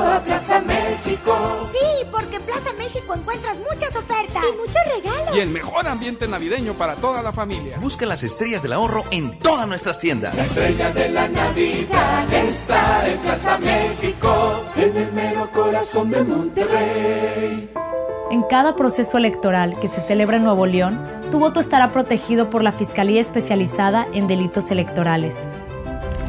[SPEAKER 72] a Plaza México.
[SPEAKER 51] Sí, porque en Plaza México encuentras muchas ofertas y muchos regalos.
[SPEAKER 73] Y el mejor ambiente navideño para toda la familia.
[SPEAKER 74] Busca las estrellas del ahorro en todas nuestras tiendas.
[SPEAKER 72] La estrella de la Navidad está en Plaza México, en el mero corazón de Monterrey.
[SPEAKER 75] En cada proceso electoral que se celebra en Nuevo León, tu voto estará protegido por la Fiscalía Especializada en Delitos Electorales.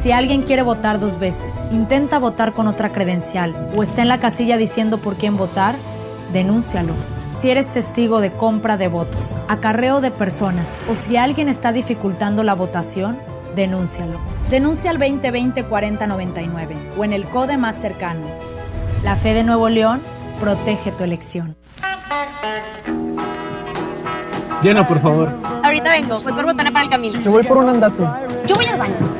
[SPEAKER 75] Si alguien quiere votar dos veces, intenta votar con otra credencial o está en la casilla diciendo por quién votar, denúncialo. Si eres testigo de compra de votos, acarreo de personas o si alguien está dificultando la votación, denúncialo. Denuncia al 2020-4099 o en el CODE más cercano. La fe de Nuevo León protege tu elección.
[SPEAKER 76] Llena, por favor.
[SPEAKER 77] Ahorita vengo, voy por botana para el camino.
[SPEAKER 76] Te voy por un andate.
[SPEAKER 77] Yo voy al baño.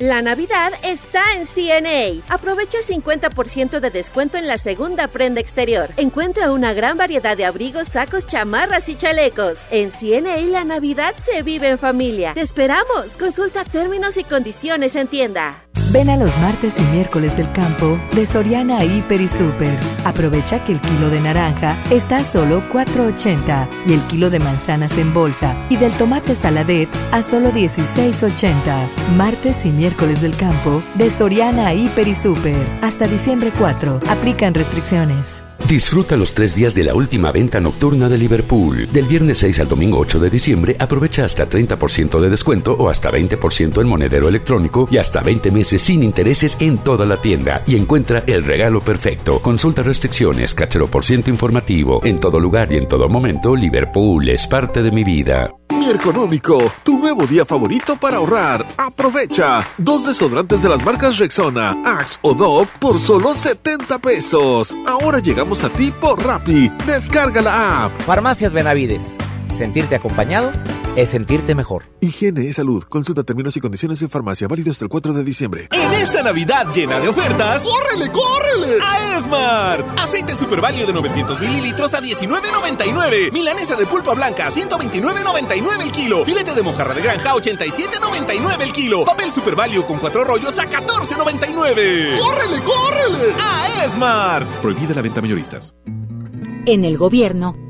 [SPEAKER 78] La Navidad está en CNA. Aprovecha 50% de descuento en la segunda prenda exterior. Encuentra una gran variedad de abrigos, sacos, chamarras y chalecos. En CNA la Navidad se vive en familia. Te esperamos. Consulta términos y condiciones en tienda.
[SPEAKER 62] Ven a los martes y miércoles del campo de Soriana Hiper y Super. Aprovecha que el kilo de naranja está a solo 4.80 y el kilo de manzanas en bolsa y del tomate saladet a solo 16.80. Martes y miércoles del campo de Soriana Hiper y Super. Hasta diciembre 4. Aplican restricciones.
[SPEAKER 14] Disfruta los tres días de la última venta nocturna de Liverpool. Del viernes 6 al domingo 8 de diciembre aprovecha hasta 30% de descuento o hasta 20% en monedero electrónico y hasta 20 meses sin intereses en toda la tienda y encuentra el regalo perfecto. Consulta restricciones, cachero por ciento informativo. En todo lugar y en todo momento, Liverpool es parte de mi vida.
[SPEAKER 56] Mi Económico, tu nuevo día favorito para ahorrar. Aprovecha. Dos desodorantes de las marcas Rexona, Axe o Dove por solo 70 pesos. Ahora llegamos a ti por Rappi. Descarga la app.
[SPEAKER 79] Farmacias Benavides. Sentirte acompañado es sentirte mejor.
[SPEAKER 56] Higiene y salud. Consulta términos y condiciones en farmacia. Válido hasta el 4 de diciembre.
[SPEAKER 15] En esta Navidad llena de ofertas,
[SPEAKER 56] ¡córrele, córrele!
[SPEAKER 15] A Esmart. Aceite Super Value de 900 mililitros a 19.99. Milanesa de pulpa blanca a 129.99 el kilo. Filete de mojarra de granja a 87.99 el kilo. Papel Super Value con cuatro rollos a 14.99.
[SPEAKER 56] ¡Córrele, córrele!
[SPEAKER 15] A Esmart.
[SPEAKER 56] Prohibida la venta mayoristas.
[SPEAKER 80] En el gobierno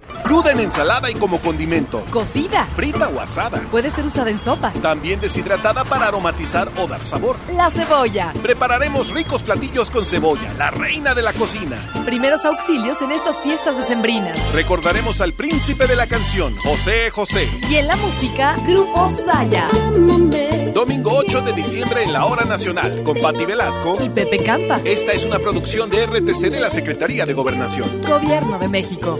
[SPEAKER 15] Cruda en ensalada y como condimento.
[SPEAKER 16] Cocida.
[SPEAKER 15] Frita o asada.
[SPEAKER 16] Puede ser usada en sopas.
[SPEAKER 15] También deshidratada para aromatizar o dar sabor.
[SPEAKER 16] La cebolla.
[SPEAKER 15] Prepararemos ricos platillos con cebolla, la reina de la cocina.
[SPEAKER 16] Primeros auxilios en estas fiestas decembrinas.
[SPEAKER 15] Recordaremos al príncipe de la canción, José José.
[SPEAKER 16] Y en la música, Grupo Saya.
[SPEAKER 15] Domingo 8 de diciembre en la Hora Nacional, con Patti Velasco
[SPEAKER 16] y Pepe Campa.
[SPEAKER 15] Esta es una producción de RTC de la Secretaría de Gobernación.
[SPEAKER 16] Gobierno de México.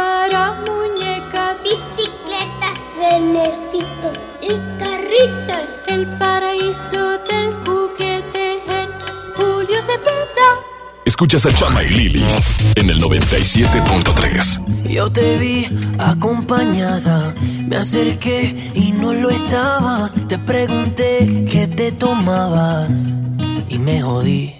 [SPEAKER 81] para muñecas,
[SPEAKER 51] bicicletas, renecitos y carritas.
[SPEAKER 81] El paraíso del juguete en Julio Cepeda.
[SPEAKER 82] Escuchas a Chama y Lili en el 97.3.
[SPEAKER 66] Yo te vi acompañada, me acerqué y no lo estabas. Te pregunté qué te tomabas y me jodí.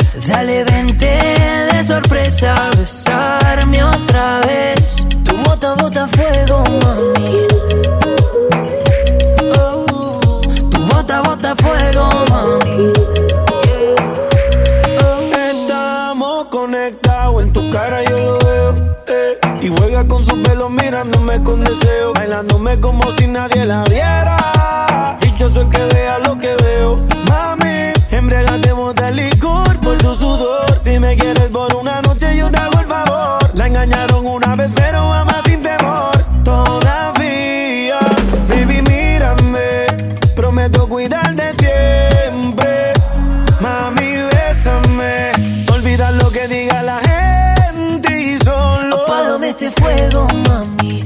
[SPEAKER 66] Dale, vente de sorpresa a besarme otra vez. Tu bota, bota fuego, mami. Oh, tu bota, bota fuego, mami.
[SPEAKER 83] Estamos conectados, en tu cara yo lo veo. eh. Y juega con su pelo mirándome con deseo. Bailándome como si nadie la viera. Dichoso el que vea lo que veo. Mami, embriagatemos de Si me quieres por una noche, yo te hago el favor. La engañaron una vez, pero ama sin temor. Todavía, baby, mírame. Prometo cuidarte siempre. Mami, bésame. Olvida lo que diga la gente y solo.
[SPEAKER 66] Apágame este fuego, mami.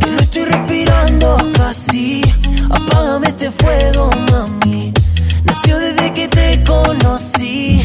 [SPEAKER 66] Que no estoy respirando casi. Apágame este fuego, mami. Nació desde que te conocí.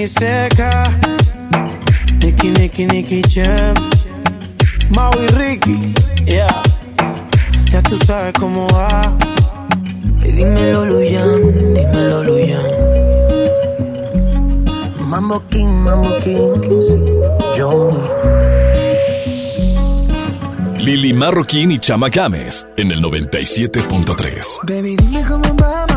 [SPEAKER 83] N.I.C.K. Nicky, Nicky, Nicky Jam. Mau y Ricky. Yeah. Ya tú sabes cómo va.
[SPEAKER 32] Y dímelo, Luyan, dímelo, Luyan. Mambo King, Mambo King. Johnny.
[SPEAKER 14] Lili Marroquín y Chama Games en el 97.3.
[SPEAKER 32] Baby, dime cómo vamos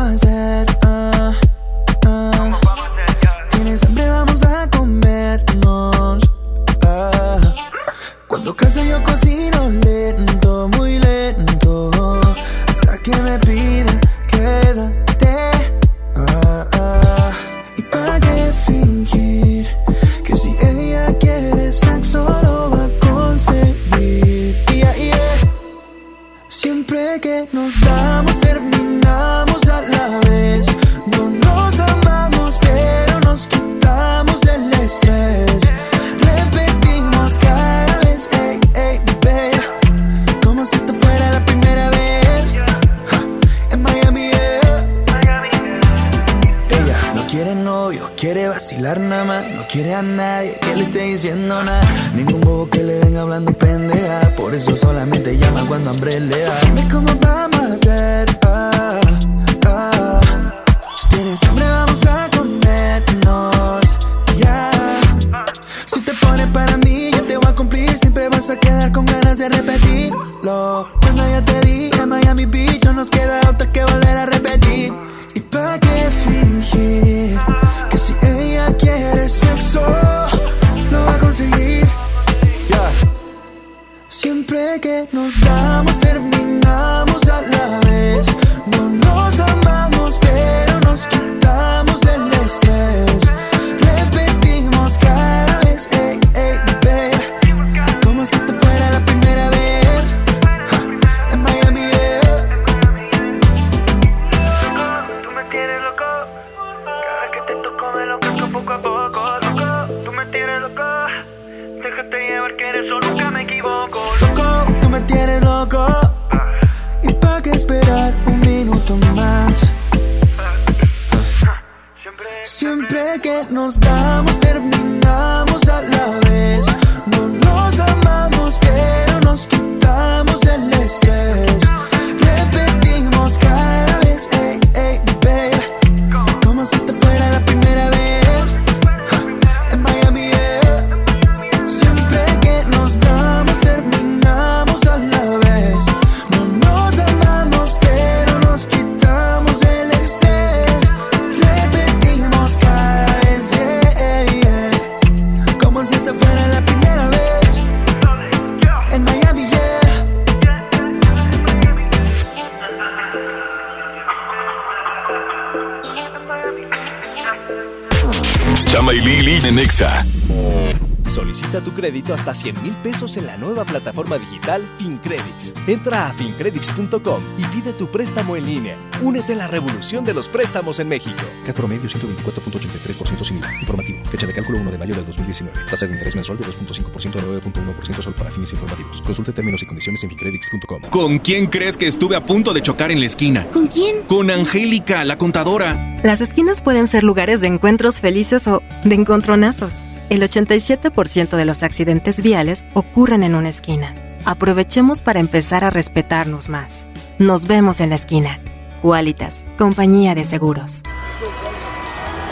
[SPEAKER 6] Solicita tu crédito hasta 100 mil pesos en la nueva plataforma digital FinCredits. Entra a fincredits.com y pide tu préstamo en línea. Únete a la revolución de los préstamos en México.
[SPEAKER 84] CAT promedio 124.83% sin IVA. Informativo. Fecha de cálculo 1 de mayo del 2019. Tasa de interés mensual de 2.5% a 9.1% solo para fines informativos. Consulte términos y condiciones en fincredits.com.
[SPEAKER 56] ¿Con quién crees que estuve a punto de chocar en la esquina?
[SPEAKER 16] ¿Con quién?
[SPEAKER 56] Con Angélica, la contadora.
[SPEAKER 78] Las esquinas pueden ser lugares de encuentros felices o de encontronazos. El 87% de los accidentes viales ocurren en una esquina. Aprovechemos para empezar a respetarnos más. Nos vemos en la esquina. Qualitas, compañía de seguros.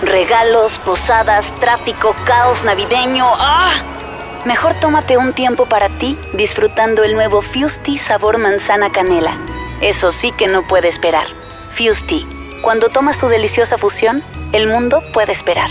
[SPEAKER 85] Regalos, posadas, tráfico, caos navideño. ¡Ah! Mejor tómate un tiempo para ti disfrutando el nuevo Fusti sabor manzana canela. Eso sí que no puede esperar. Fusti, cuando tomas tu deliciosa fusión, el mundo puede esperar.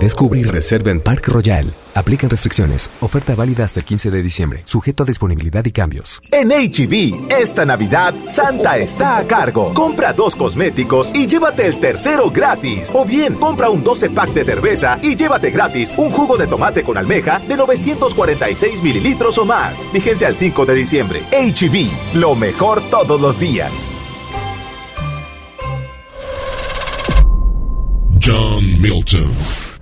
[SPEAKER 28] Descubre y reserva en Park Royal. Aplican restricciones. Oferta válida hasta el 15 de diciembre. Sujeto a disponibilidad y cambios.
[SPEAKER 23] En HB, esta Navidad, Santa está a cargo. Compra dos cosméticos y llévate el tercero gratis. O bien, compra un 12 pack de cerveza y llévate gratis un jugo de tomate con almeja de 946 mililitros o más. Vigencia al 5 de diciembre. HB, lo mejor todos los días.
[SPEAKER 56] John Milton.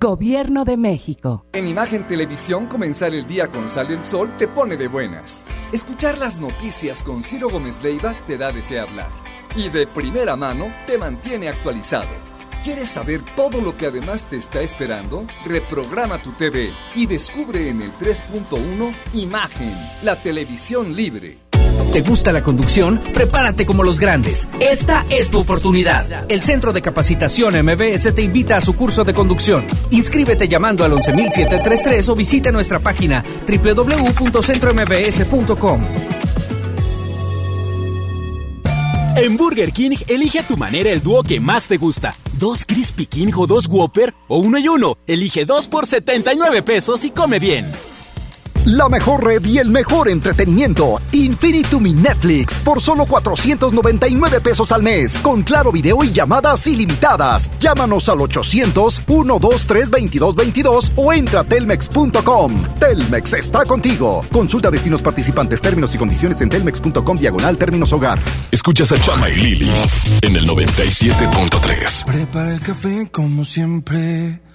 [SPEAKER 16] Gobierno de México.
[SPEAKER 86] En Imagen Televisión, comenzar el día con Sale el Sol te pone de buenas. Escuchar las noticias con Ciro Gómez Leiva te da de qué hablar. Y de primera mano te mantiene actualizado. ¿Quieres saber todo lo que además te está esperando? Reprograma tu TV y descubre en el 3.1 Imagen, la televisión libre.
[SPEAKER 87] ¿Te gusta la conducción? Prepárate como los grandes. Esta es tu oportunidad. El Centro de Capacitación MBS te invita a su curso de conducción. Inscríbete llamando al 11733 o visita nuestra página www.centrombs.com.
[SPEAKER 8] En Burger King, elige a tu manera el dúo que más te gusta. Dos Crispy King o dos Whopper o uno y uno. Elige dos por 79 pesos y come bien.
[SPEAKER 31] La mejor red y el mejor entretenimiento. Infinitum y Netflix por solo 499 pesos al mes. Con claro video y llamadas ilimitadas. Llámanos al 800-123-2222 o entra a telmex.com. Telmex está contigo. Consulta destinos participantes, términos y condiciones en telmex.com diagonal términos hogar.
[SPEAKER 56] Escuchas a Chama y Lili en el 97.3.
[SPEAKER 32] Prepara el café como siempre.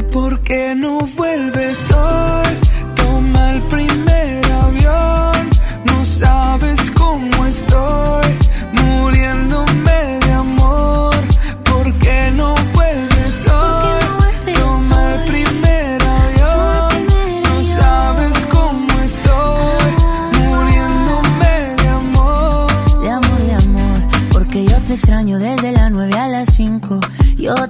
[SPEAKER 32] ¿Por qué no vuelves hoy? Toma el primer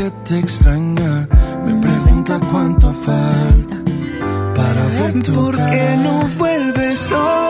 [SPEAKER 65] que te extraña me pregunta cuánto falta para ver tu ¿Por qué no vuelves hoy?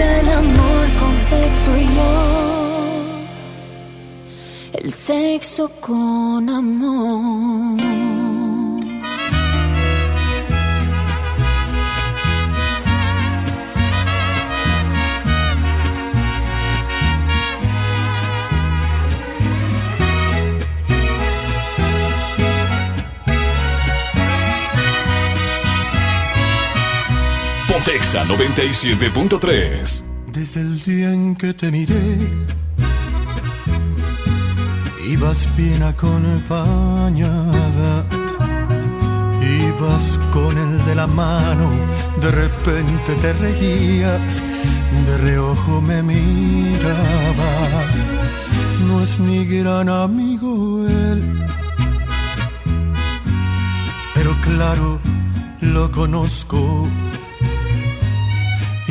[SPEAKER 30] el amor con sexo y yo. El sexo con amor.
[SPEAKER 18] Pontexa 97.3.
[SPEAKER 65] Desde el día en que te miré, ibas bien acompañada. Ibas con el de la mano, de repente te reías, de reojo me mirabas. No es mi gran amigo él, pero claro, lo conozco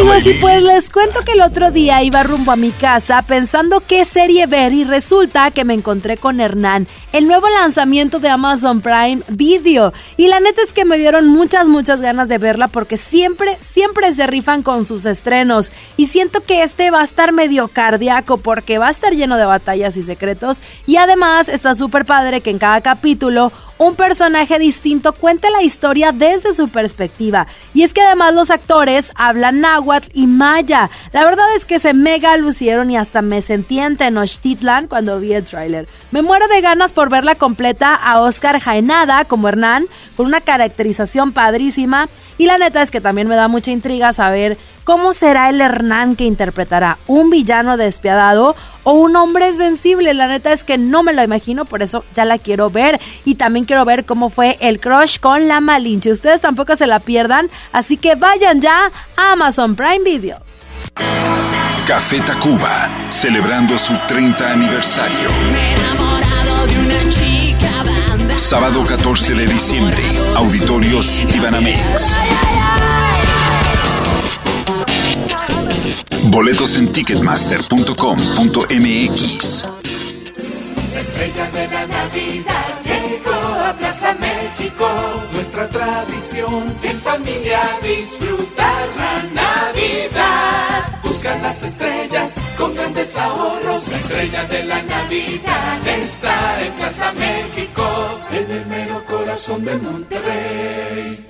[SPEAKER 2] Amigos, y pues les cuento que el otro día iba rumbo a mi casa pensando qué serie ver y resulta que me encontré con Hernán, el nuevo lanzamiento de Amazon Prime Video. Y la neta es que me dieron muchas, muchas ganas de verla porque siempre, siempre se rifan con sus estrenos. Y siento que este va a estar medio cardíaco porque va a estar lleno de batallas y secretos. Y además está súper padre que en cada capítulo un personaje distinto cuente la historia desde su perspectiva. Y es que además los actores hablan náhuatl y maya. La verdad es que se mega lucieron y hasta me sentí en Tenochtitlan cuando vi el tráiler. Me muero de ganas por verla completa a Oscar Jaenada como Hernán, con una caracterización padrísima. Y la neta es que también me da mucha intriga saber cómo será el Hernán que interpretará un villano despiadado o un hombre sensible. La neta es que no me lo imagino, por eso ya la quiero ver. Y también quiero ver cómo fue el crush con la Malinche. Ustedes tampoco se la pierdan, así que vayan ya a Amazon Prime Video.
[SPEAKER 88] Café Tacuba, celebrando su 30 aniversario. Sábado 14 de diciembre, Auditorio Citibanamex. Boletos en ticketmaster.com.mx.
[SPEAKER 89] La estrella de la Navidad llegó a Plaza México. Nuestra tradición en familia disfrutar la Navidad. Buscar las estrellas con grandes ahorros. La estrella de la Navidad está en Plaza México, en el mero corazón de Monterrey.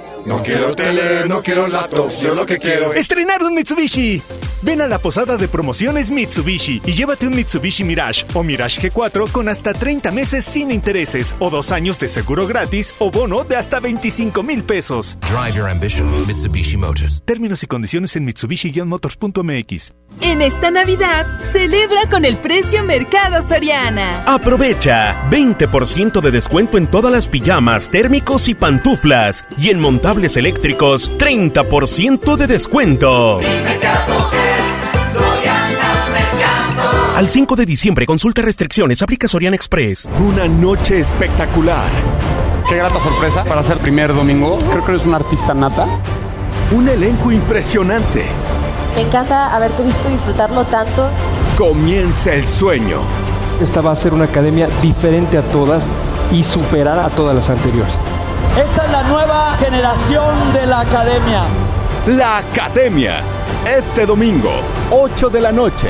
[SPEAKER 90] No quiero tele, no quiero laptops, yo lo que quiero es...
[SPEAKER 91] ¡Estrenar un Mitsubishi! Ven a la posada de promociones Mitsubishi y llévate un Mitsubishi Mirage o Mirage G4 con hasta 30 meses sin intereses o dos años de seguro gratis o bono de hasta 25 mil pesos.
[SPEAKER 92] Drive your ambition, Mitsubishi Motors.
[SPEAKER 91] Términos y condiciones en Mitsubishi-motors.mx.
[SPEAKER 16] En esta Navidad, celebra con el precio Mercado Soriana.
[SPEAKER 93] Aprovecha 20% de descuento en todas las pijamas, térmicos y pantuflas. Y en montables eléctricos, 30% de descuento. Al 5 de diciembre, consulta restricciones, aplica Soriana Express.
[SPEAKER 94] Una noche espectacular.
[SPEAKER 95] Qué grata sorpresa para ser primer domingo. Creo que eres un artista nata.
[SPEAKER 94] Un elenco impresionante.
[SPEAKER 96] Me encanta haberte visto disfrutarlo tanto.
[SPEAKER 94] Comienza el sueño.
[SPEAKER 97] Esta va a ser una academia diferente a todas y superar a todas las anteriores.
[SPEAKER 98] Esta es la nueva generación de la academia.
[SPEAKER 94] La Academia. Este domingo, 8 de la noche.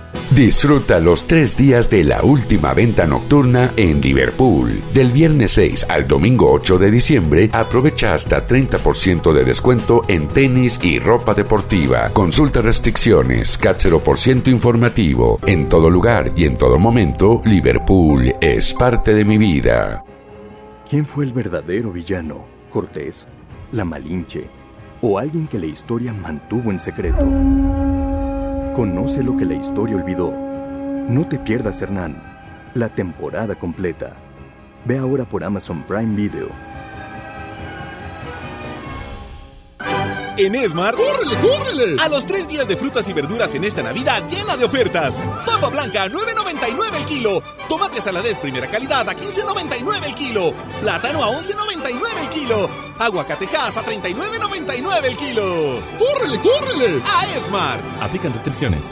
[SPEAKER 14] Disfruta los tres días de la última venta nocturna en Liverpool. Del viernes 6 al domingo 8 de diciembre, aprovecha hasta 30% de descuento en tenis y ropa deportiva. Consulta restricciones, CAT 0% informativo. En todo lugar y en todo momento, Liverpool es parte de mi vida.
[SPEAKER 99] ¿Quién fue el verdadero villano? ¿Cortés? ¿La Malinche? ¿O alguien que la historia mantuvo en secreto? Conoce lo que la historia olvidó. No te pierdas Hernán, la temporada completa. Ve ahora por Amazon Prime Video.
[SPEAKER 15] En Esmar, ¡córrele, córrele! A los tres días de frutas y verduras en esta Navidad llena de ofertas. Papa blanca a 9.99 el kilo. Tomate saladet primera calidad a 15.99 el kilo. Plátano a 11.99 el kilo. Aguacatejas a 39.99 el kilo. ¡Córrele, córrele! A Esmar. Aplican restricciones.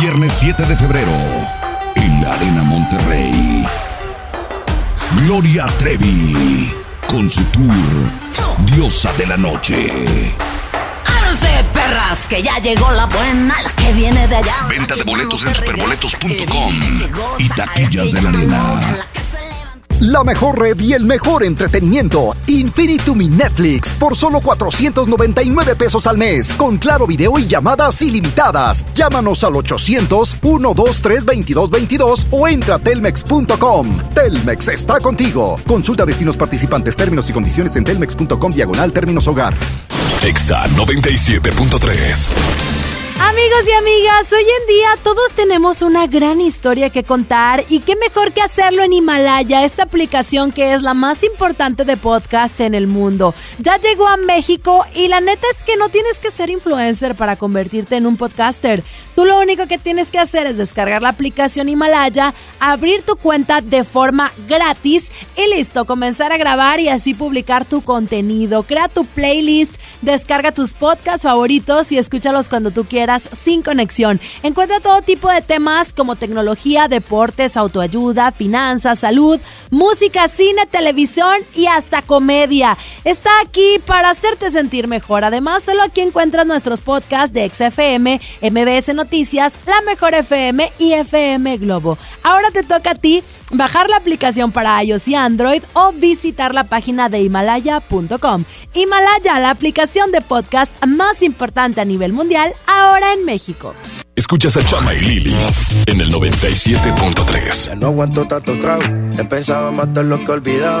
[SPEAKER 65] Viernes 7 de febrero, en la Arena Monterrey. Gloria Trevi, con su tour Diosa de la Noche.
[SPEAKER 66] ¡Ábranse, perras! Que ya llegó la buena, la que viene de allá.
[SPEAKER 65] Venta de boletos en superboletos.com y taquillas de la arena.
[SPEAKER 31] La mejor red y el mejor entretenimiento. Infinitum Mi Netflix por solo 499 pesos al mes. Con claro video y llamadas ilimitadas. Llámanos al 800-123-2222 o entra a telmex.com. Telmex está contigo. Consulta destinos participantes, términos y condiciones en telmex.com diagonal términos hogar.
[SPEAKER 100] Exa 97.3
[SPEAKER 2] Amigos y amigas, hoy en día todos tenemos una gran historia que contar y qué mejor que hacerlo en Himalaya, esta aplicación que es la más importante de podcast en el mundo. Ya llegó a México y la neta es que no tienes que ser influencer para convertirte en un podcaster. Tú lo único que tienes que hacer es descargar la aplicación Himalaya, abrir tu cuenta de forma gratis y listo, comenzar a grabar y así publicar tu contenido. Crea tu playlist, descarga tus podcasts favoritos y escúchalos cuando tú quieras sin conexión. Encuentra todo tipo de temas como tecnología, deportes, autoayuda, finanzas, salud, música, cine, televisión y hasta comedia. Está aquí para hacerte sentir mejor. Además, solo aquí encuentras nuestros podcasts de XFM, MBS Noticias, La Mejor FM y FM Globo. Ahora te toca a ti bajar la aplicación para iOS y Android o visitar la página de himalaya.com. Himalaya, la aplicación de podcast más importante a nivel mundial, ahora en México.
[SPEAKER 100] Escuchas a Chama y Lili en el 97.3.
[SPEAKER 101] Ya no aguanto tanto trago, he pensado matar lo que he olvidado.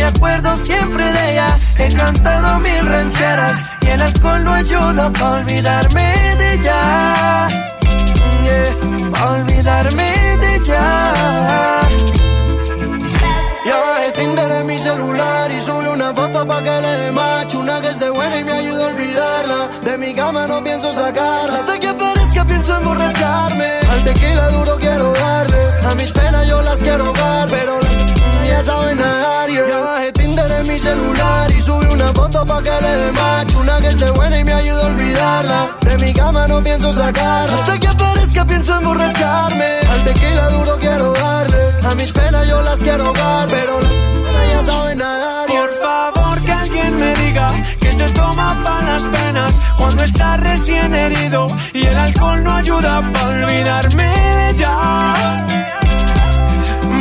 [SPEAKER 32] me acuerdo siempre de ella. He cantado mil rancheras y el alcohol no ayuda para olvidarme de ella. Yeah, para olvidarme de ella.
[SPEAKER 83] Ya bajé Tinder en mi celular y subí una foto pa' que le dé macho. Una que esté buena y me ayuda a olvidarla. De mi cama no pienso sacarla. Hasta que aparezca pienso emborracharme. Al tequila duro quiero darle. A mis penas yo las quiero dar, pero las ya saben nadar. Ya bajé Tinder en mi celular y subí una foto pa' que le dé macho. Una que esté buena y me ayuda a olvidarla. De mi cama no pienso sacarla. Hasta que aparezca pienso emborracharme. Al tequila duro quiero darle. A mis penas yo las quiero dar, pero las ya saben nadar.
[SPEAKER 32] Por favor que alguien me diga que se toma para las penas cuando está recién herido y el alcohol no ayuda para olvidarme de ya.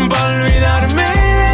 [SPEAKER 32] Para olvidarme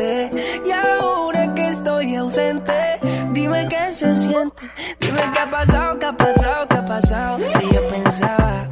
[SPEAKER 32] Y ahora que estoy ausente, dime qué se siente. Dime qué ha pasado, qué ha pasado, qué ha pasado. Si yo pensaba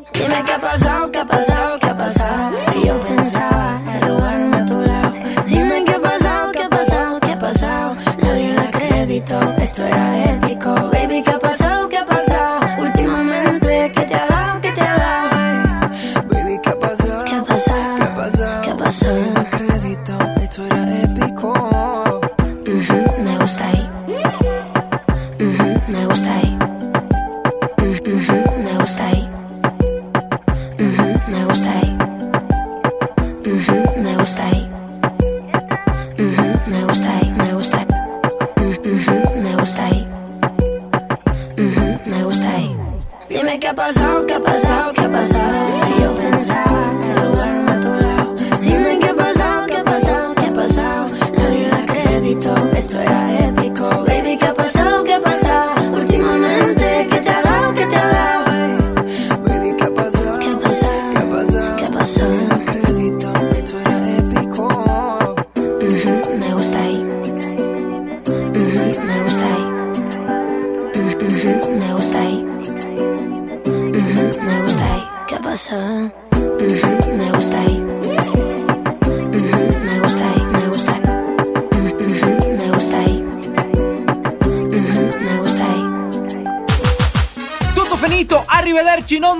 [SPEAKER 30] Dime qué ha pasado, qué ha pasado, qué ha pasado. Si yo pensaba arrugarme a tu lado. Dime qué ha pasado, qué ha pasado, qué ha pasado. Nadie da crédito, esto era épico.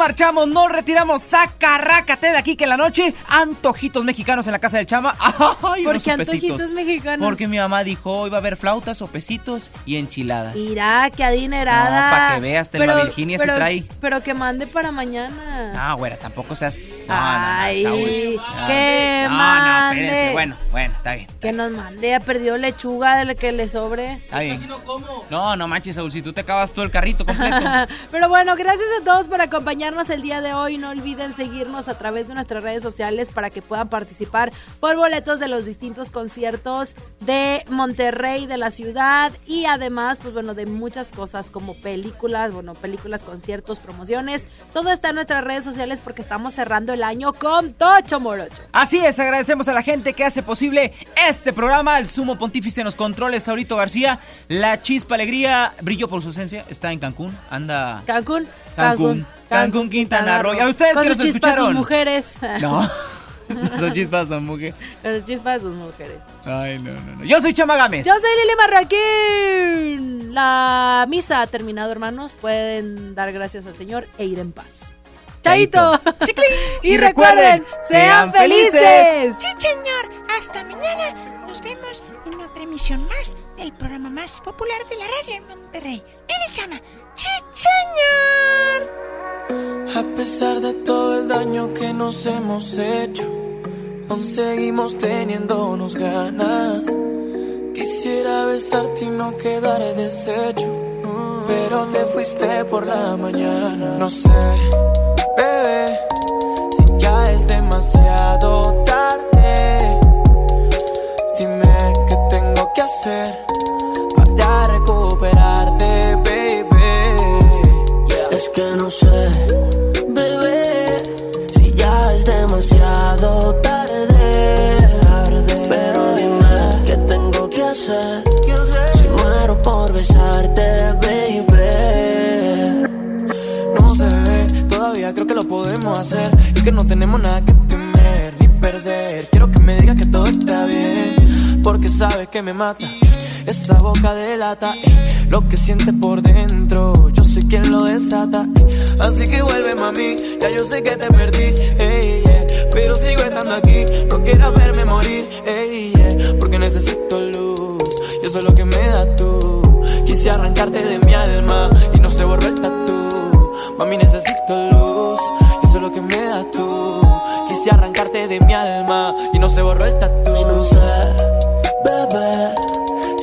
[SPEAKER 1] Marchamos, nos retiramos, saca, rácate de aquí que en la noche, antojitos mexicanos en la casa del chama. *laughs* Ay,
[SPEAKER 2] ¿Por qué antojitos mexicanos?
[SPEAKER 1] Porque mi mamá dijo, hoy va a haber flautas, sopecitos y enchiladas.
[SPEAKER 2] Mira, qué adinerada.
[SPEAKER 1] No, pa' que veas, Telma Virginia se trae.
[SPEAKER 2] Pero que mande para mañana.
[SPEAKER 1] Ah, güera, tampoco seas... No,
[SPEAKER 2] Ay,
[SPEAKER 1] no, no, Saúl. No,
[SPEAKER 2] que
[SPEAKER 1] no,
[SPEAKER 2] mande.
[SPEAKER 1] No, espérense, bueno, bueno, está bien.
[SPEAKER 2] Que nos mande, ha perdido lechuga de la que le sobre.
[SPEAKER 1] Está bien. No, no manches, Saúl, si tú te acabas todo el carrito completo. *laughs*
[SPEAKER 2] Pero bueno, gracias a todos por acompañarnos el día de hoy. No olviden seguirnos a través de nuestras redes sociales para que puedan participar por boletos de los distintos conciertos de Monterrey, de la ciudad y además, pues bueno, de muchas cosas como películas, bueno, películas, conciertos, promociones. Todo está en nuestras redes sociales porque estamos cerrando el año con Tocho Morocho.
[SPEAKER 1] Así es, agradecemos a la gente que hace posible este programa, el sumo pontífice en los controles, Saurito García, la chispa alegría brilló por su ausencia, está en Cancún, anda...
[SPEAKER 2] Cancún,
[SPEAKER 1] Cancún, Cancún, Quintana Roo. ¿Y a ustedes
[SPEAKER 2] Con
[SPEAKER 1] que nos
[SPEAKER 2] chispas,
[SPEAKER 1] escucharon?
[SPEAKER 2] sus mujeres.
[SPEAKER 1] No, *laughs* *laughs* son chispas, son mujeres.
[SPEAKER 2] Chispas, sus mujeres.
[SPEAKER 1] Ay, no, no, no. Yo soy Chama Gámez.
[SPEAKER 2] Yo soy Lili Marroquín. La misa ha terminado, hermanos. Pueden dar gracias al Señor e ir en paz. Chaito. *laughs* y,
[SPEAKER 1] Y
[SPEAKER 2] recuerden,
[SPEAKER 1] recuerden,
[SPEAKER 2] sean
[SPEAKER 1] sean felices.
[SPEAKER 2] felices.
[SPEAKER 102] Sí, señor. Hasta mañana. Nos vemos en otra emisión más del programa más popular de la radio en Monterrey. Lili Chama. Sí, señor.
[SPEAKER 32] A pesar de todo el daño que nos hemos hecho, aún seguimos teniéndonos ganas. Quisiera besarte y no quedar deshecho, pero te fuiste por la mañana. No sé, bebé, si ya es demasiado tarde. Tengo que hacer para recuperarte, baby. Es que no sé, bebé, si ya es demasiado tarde. Pero dime qué tengo que hacer. Si muero por besarte, baby. No ve, todavía creo que lo podemos hacer. Y que no tenemos nada que temer ni perder. Quiero que me digas que todo está bien. Porque sabes que me mata. Esa boca delata eh, lo que sientes por dentro. Yo soy quien lo desata. eh. Así que vuelve, mami. Ya yo sé que te perdí. yeah, Pero sigo estando aquí. No quieras verme morir. ey, yeah, Porque necesito luz. Y eso es lo que me das tú. Quise arrancarte de mi alma. Y no se borró el tatu. Mami, necesito luz. Y eso es lo que me das tú. Quise arrancarte de mi alma. Y no se borró el tatu. Y no sé, bebé.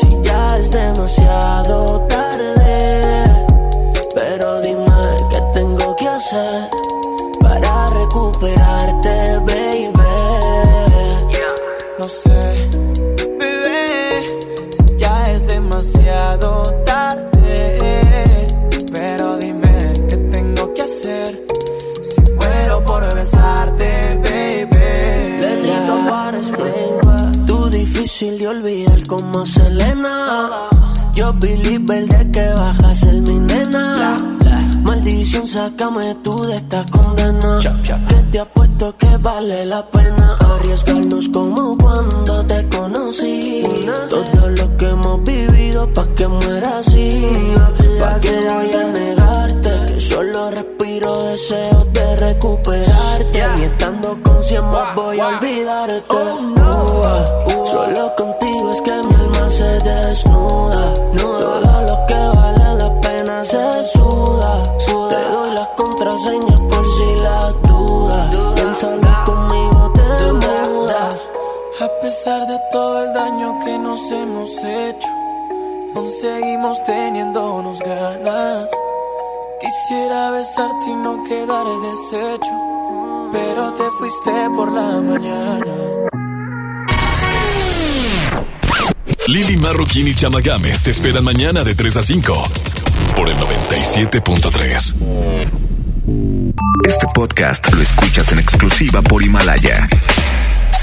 [SPEAKER 32] Si ya es demasiado tarde. Pero dime qué tengo que hacer para recuperarte, baby. Difícil de olvidar como Selena. Yo believer de que bajas el mi nena. Sácame tú de esta condena. Que te apuesto que vale la pena arriesgarnos como cuando te conocí. Todo lo que hemos vivido pa' que muera así. Pa' que voy a negarte. Que solo respiro deseos de recuperarte. Ni estando con cien más voy a olvidarte. Uh, Solo contigo es que mi alma se desnuda. Pesar de todo el daño que nos hemos hecho, aún seguimos teniéndonos ganas. Quisiera besarte y no quedar deshecho, pero te fuiste por la mañana.
[SPEAKER 18] Lili Marroquín y Chama Games te esperan mañana de 3 a 5 por el 97.3.
[SPEAKER 103] Este podcast lo escuchas en exclusiva por Himalaya.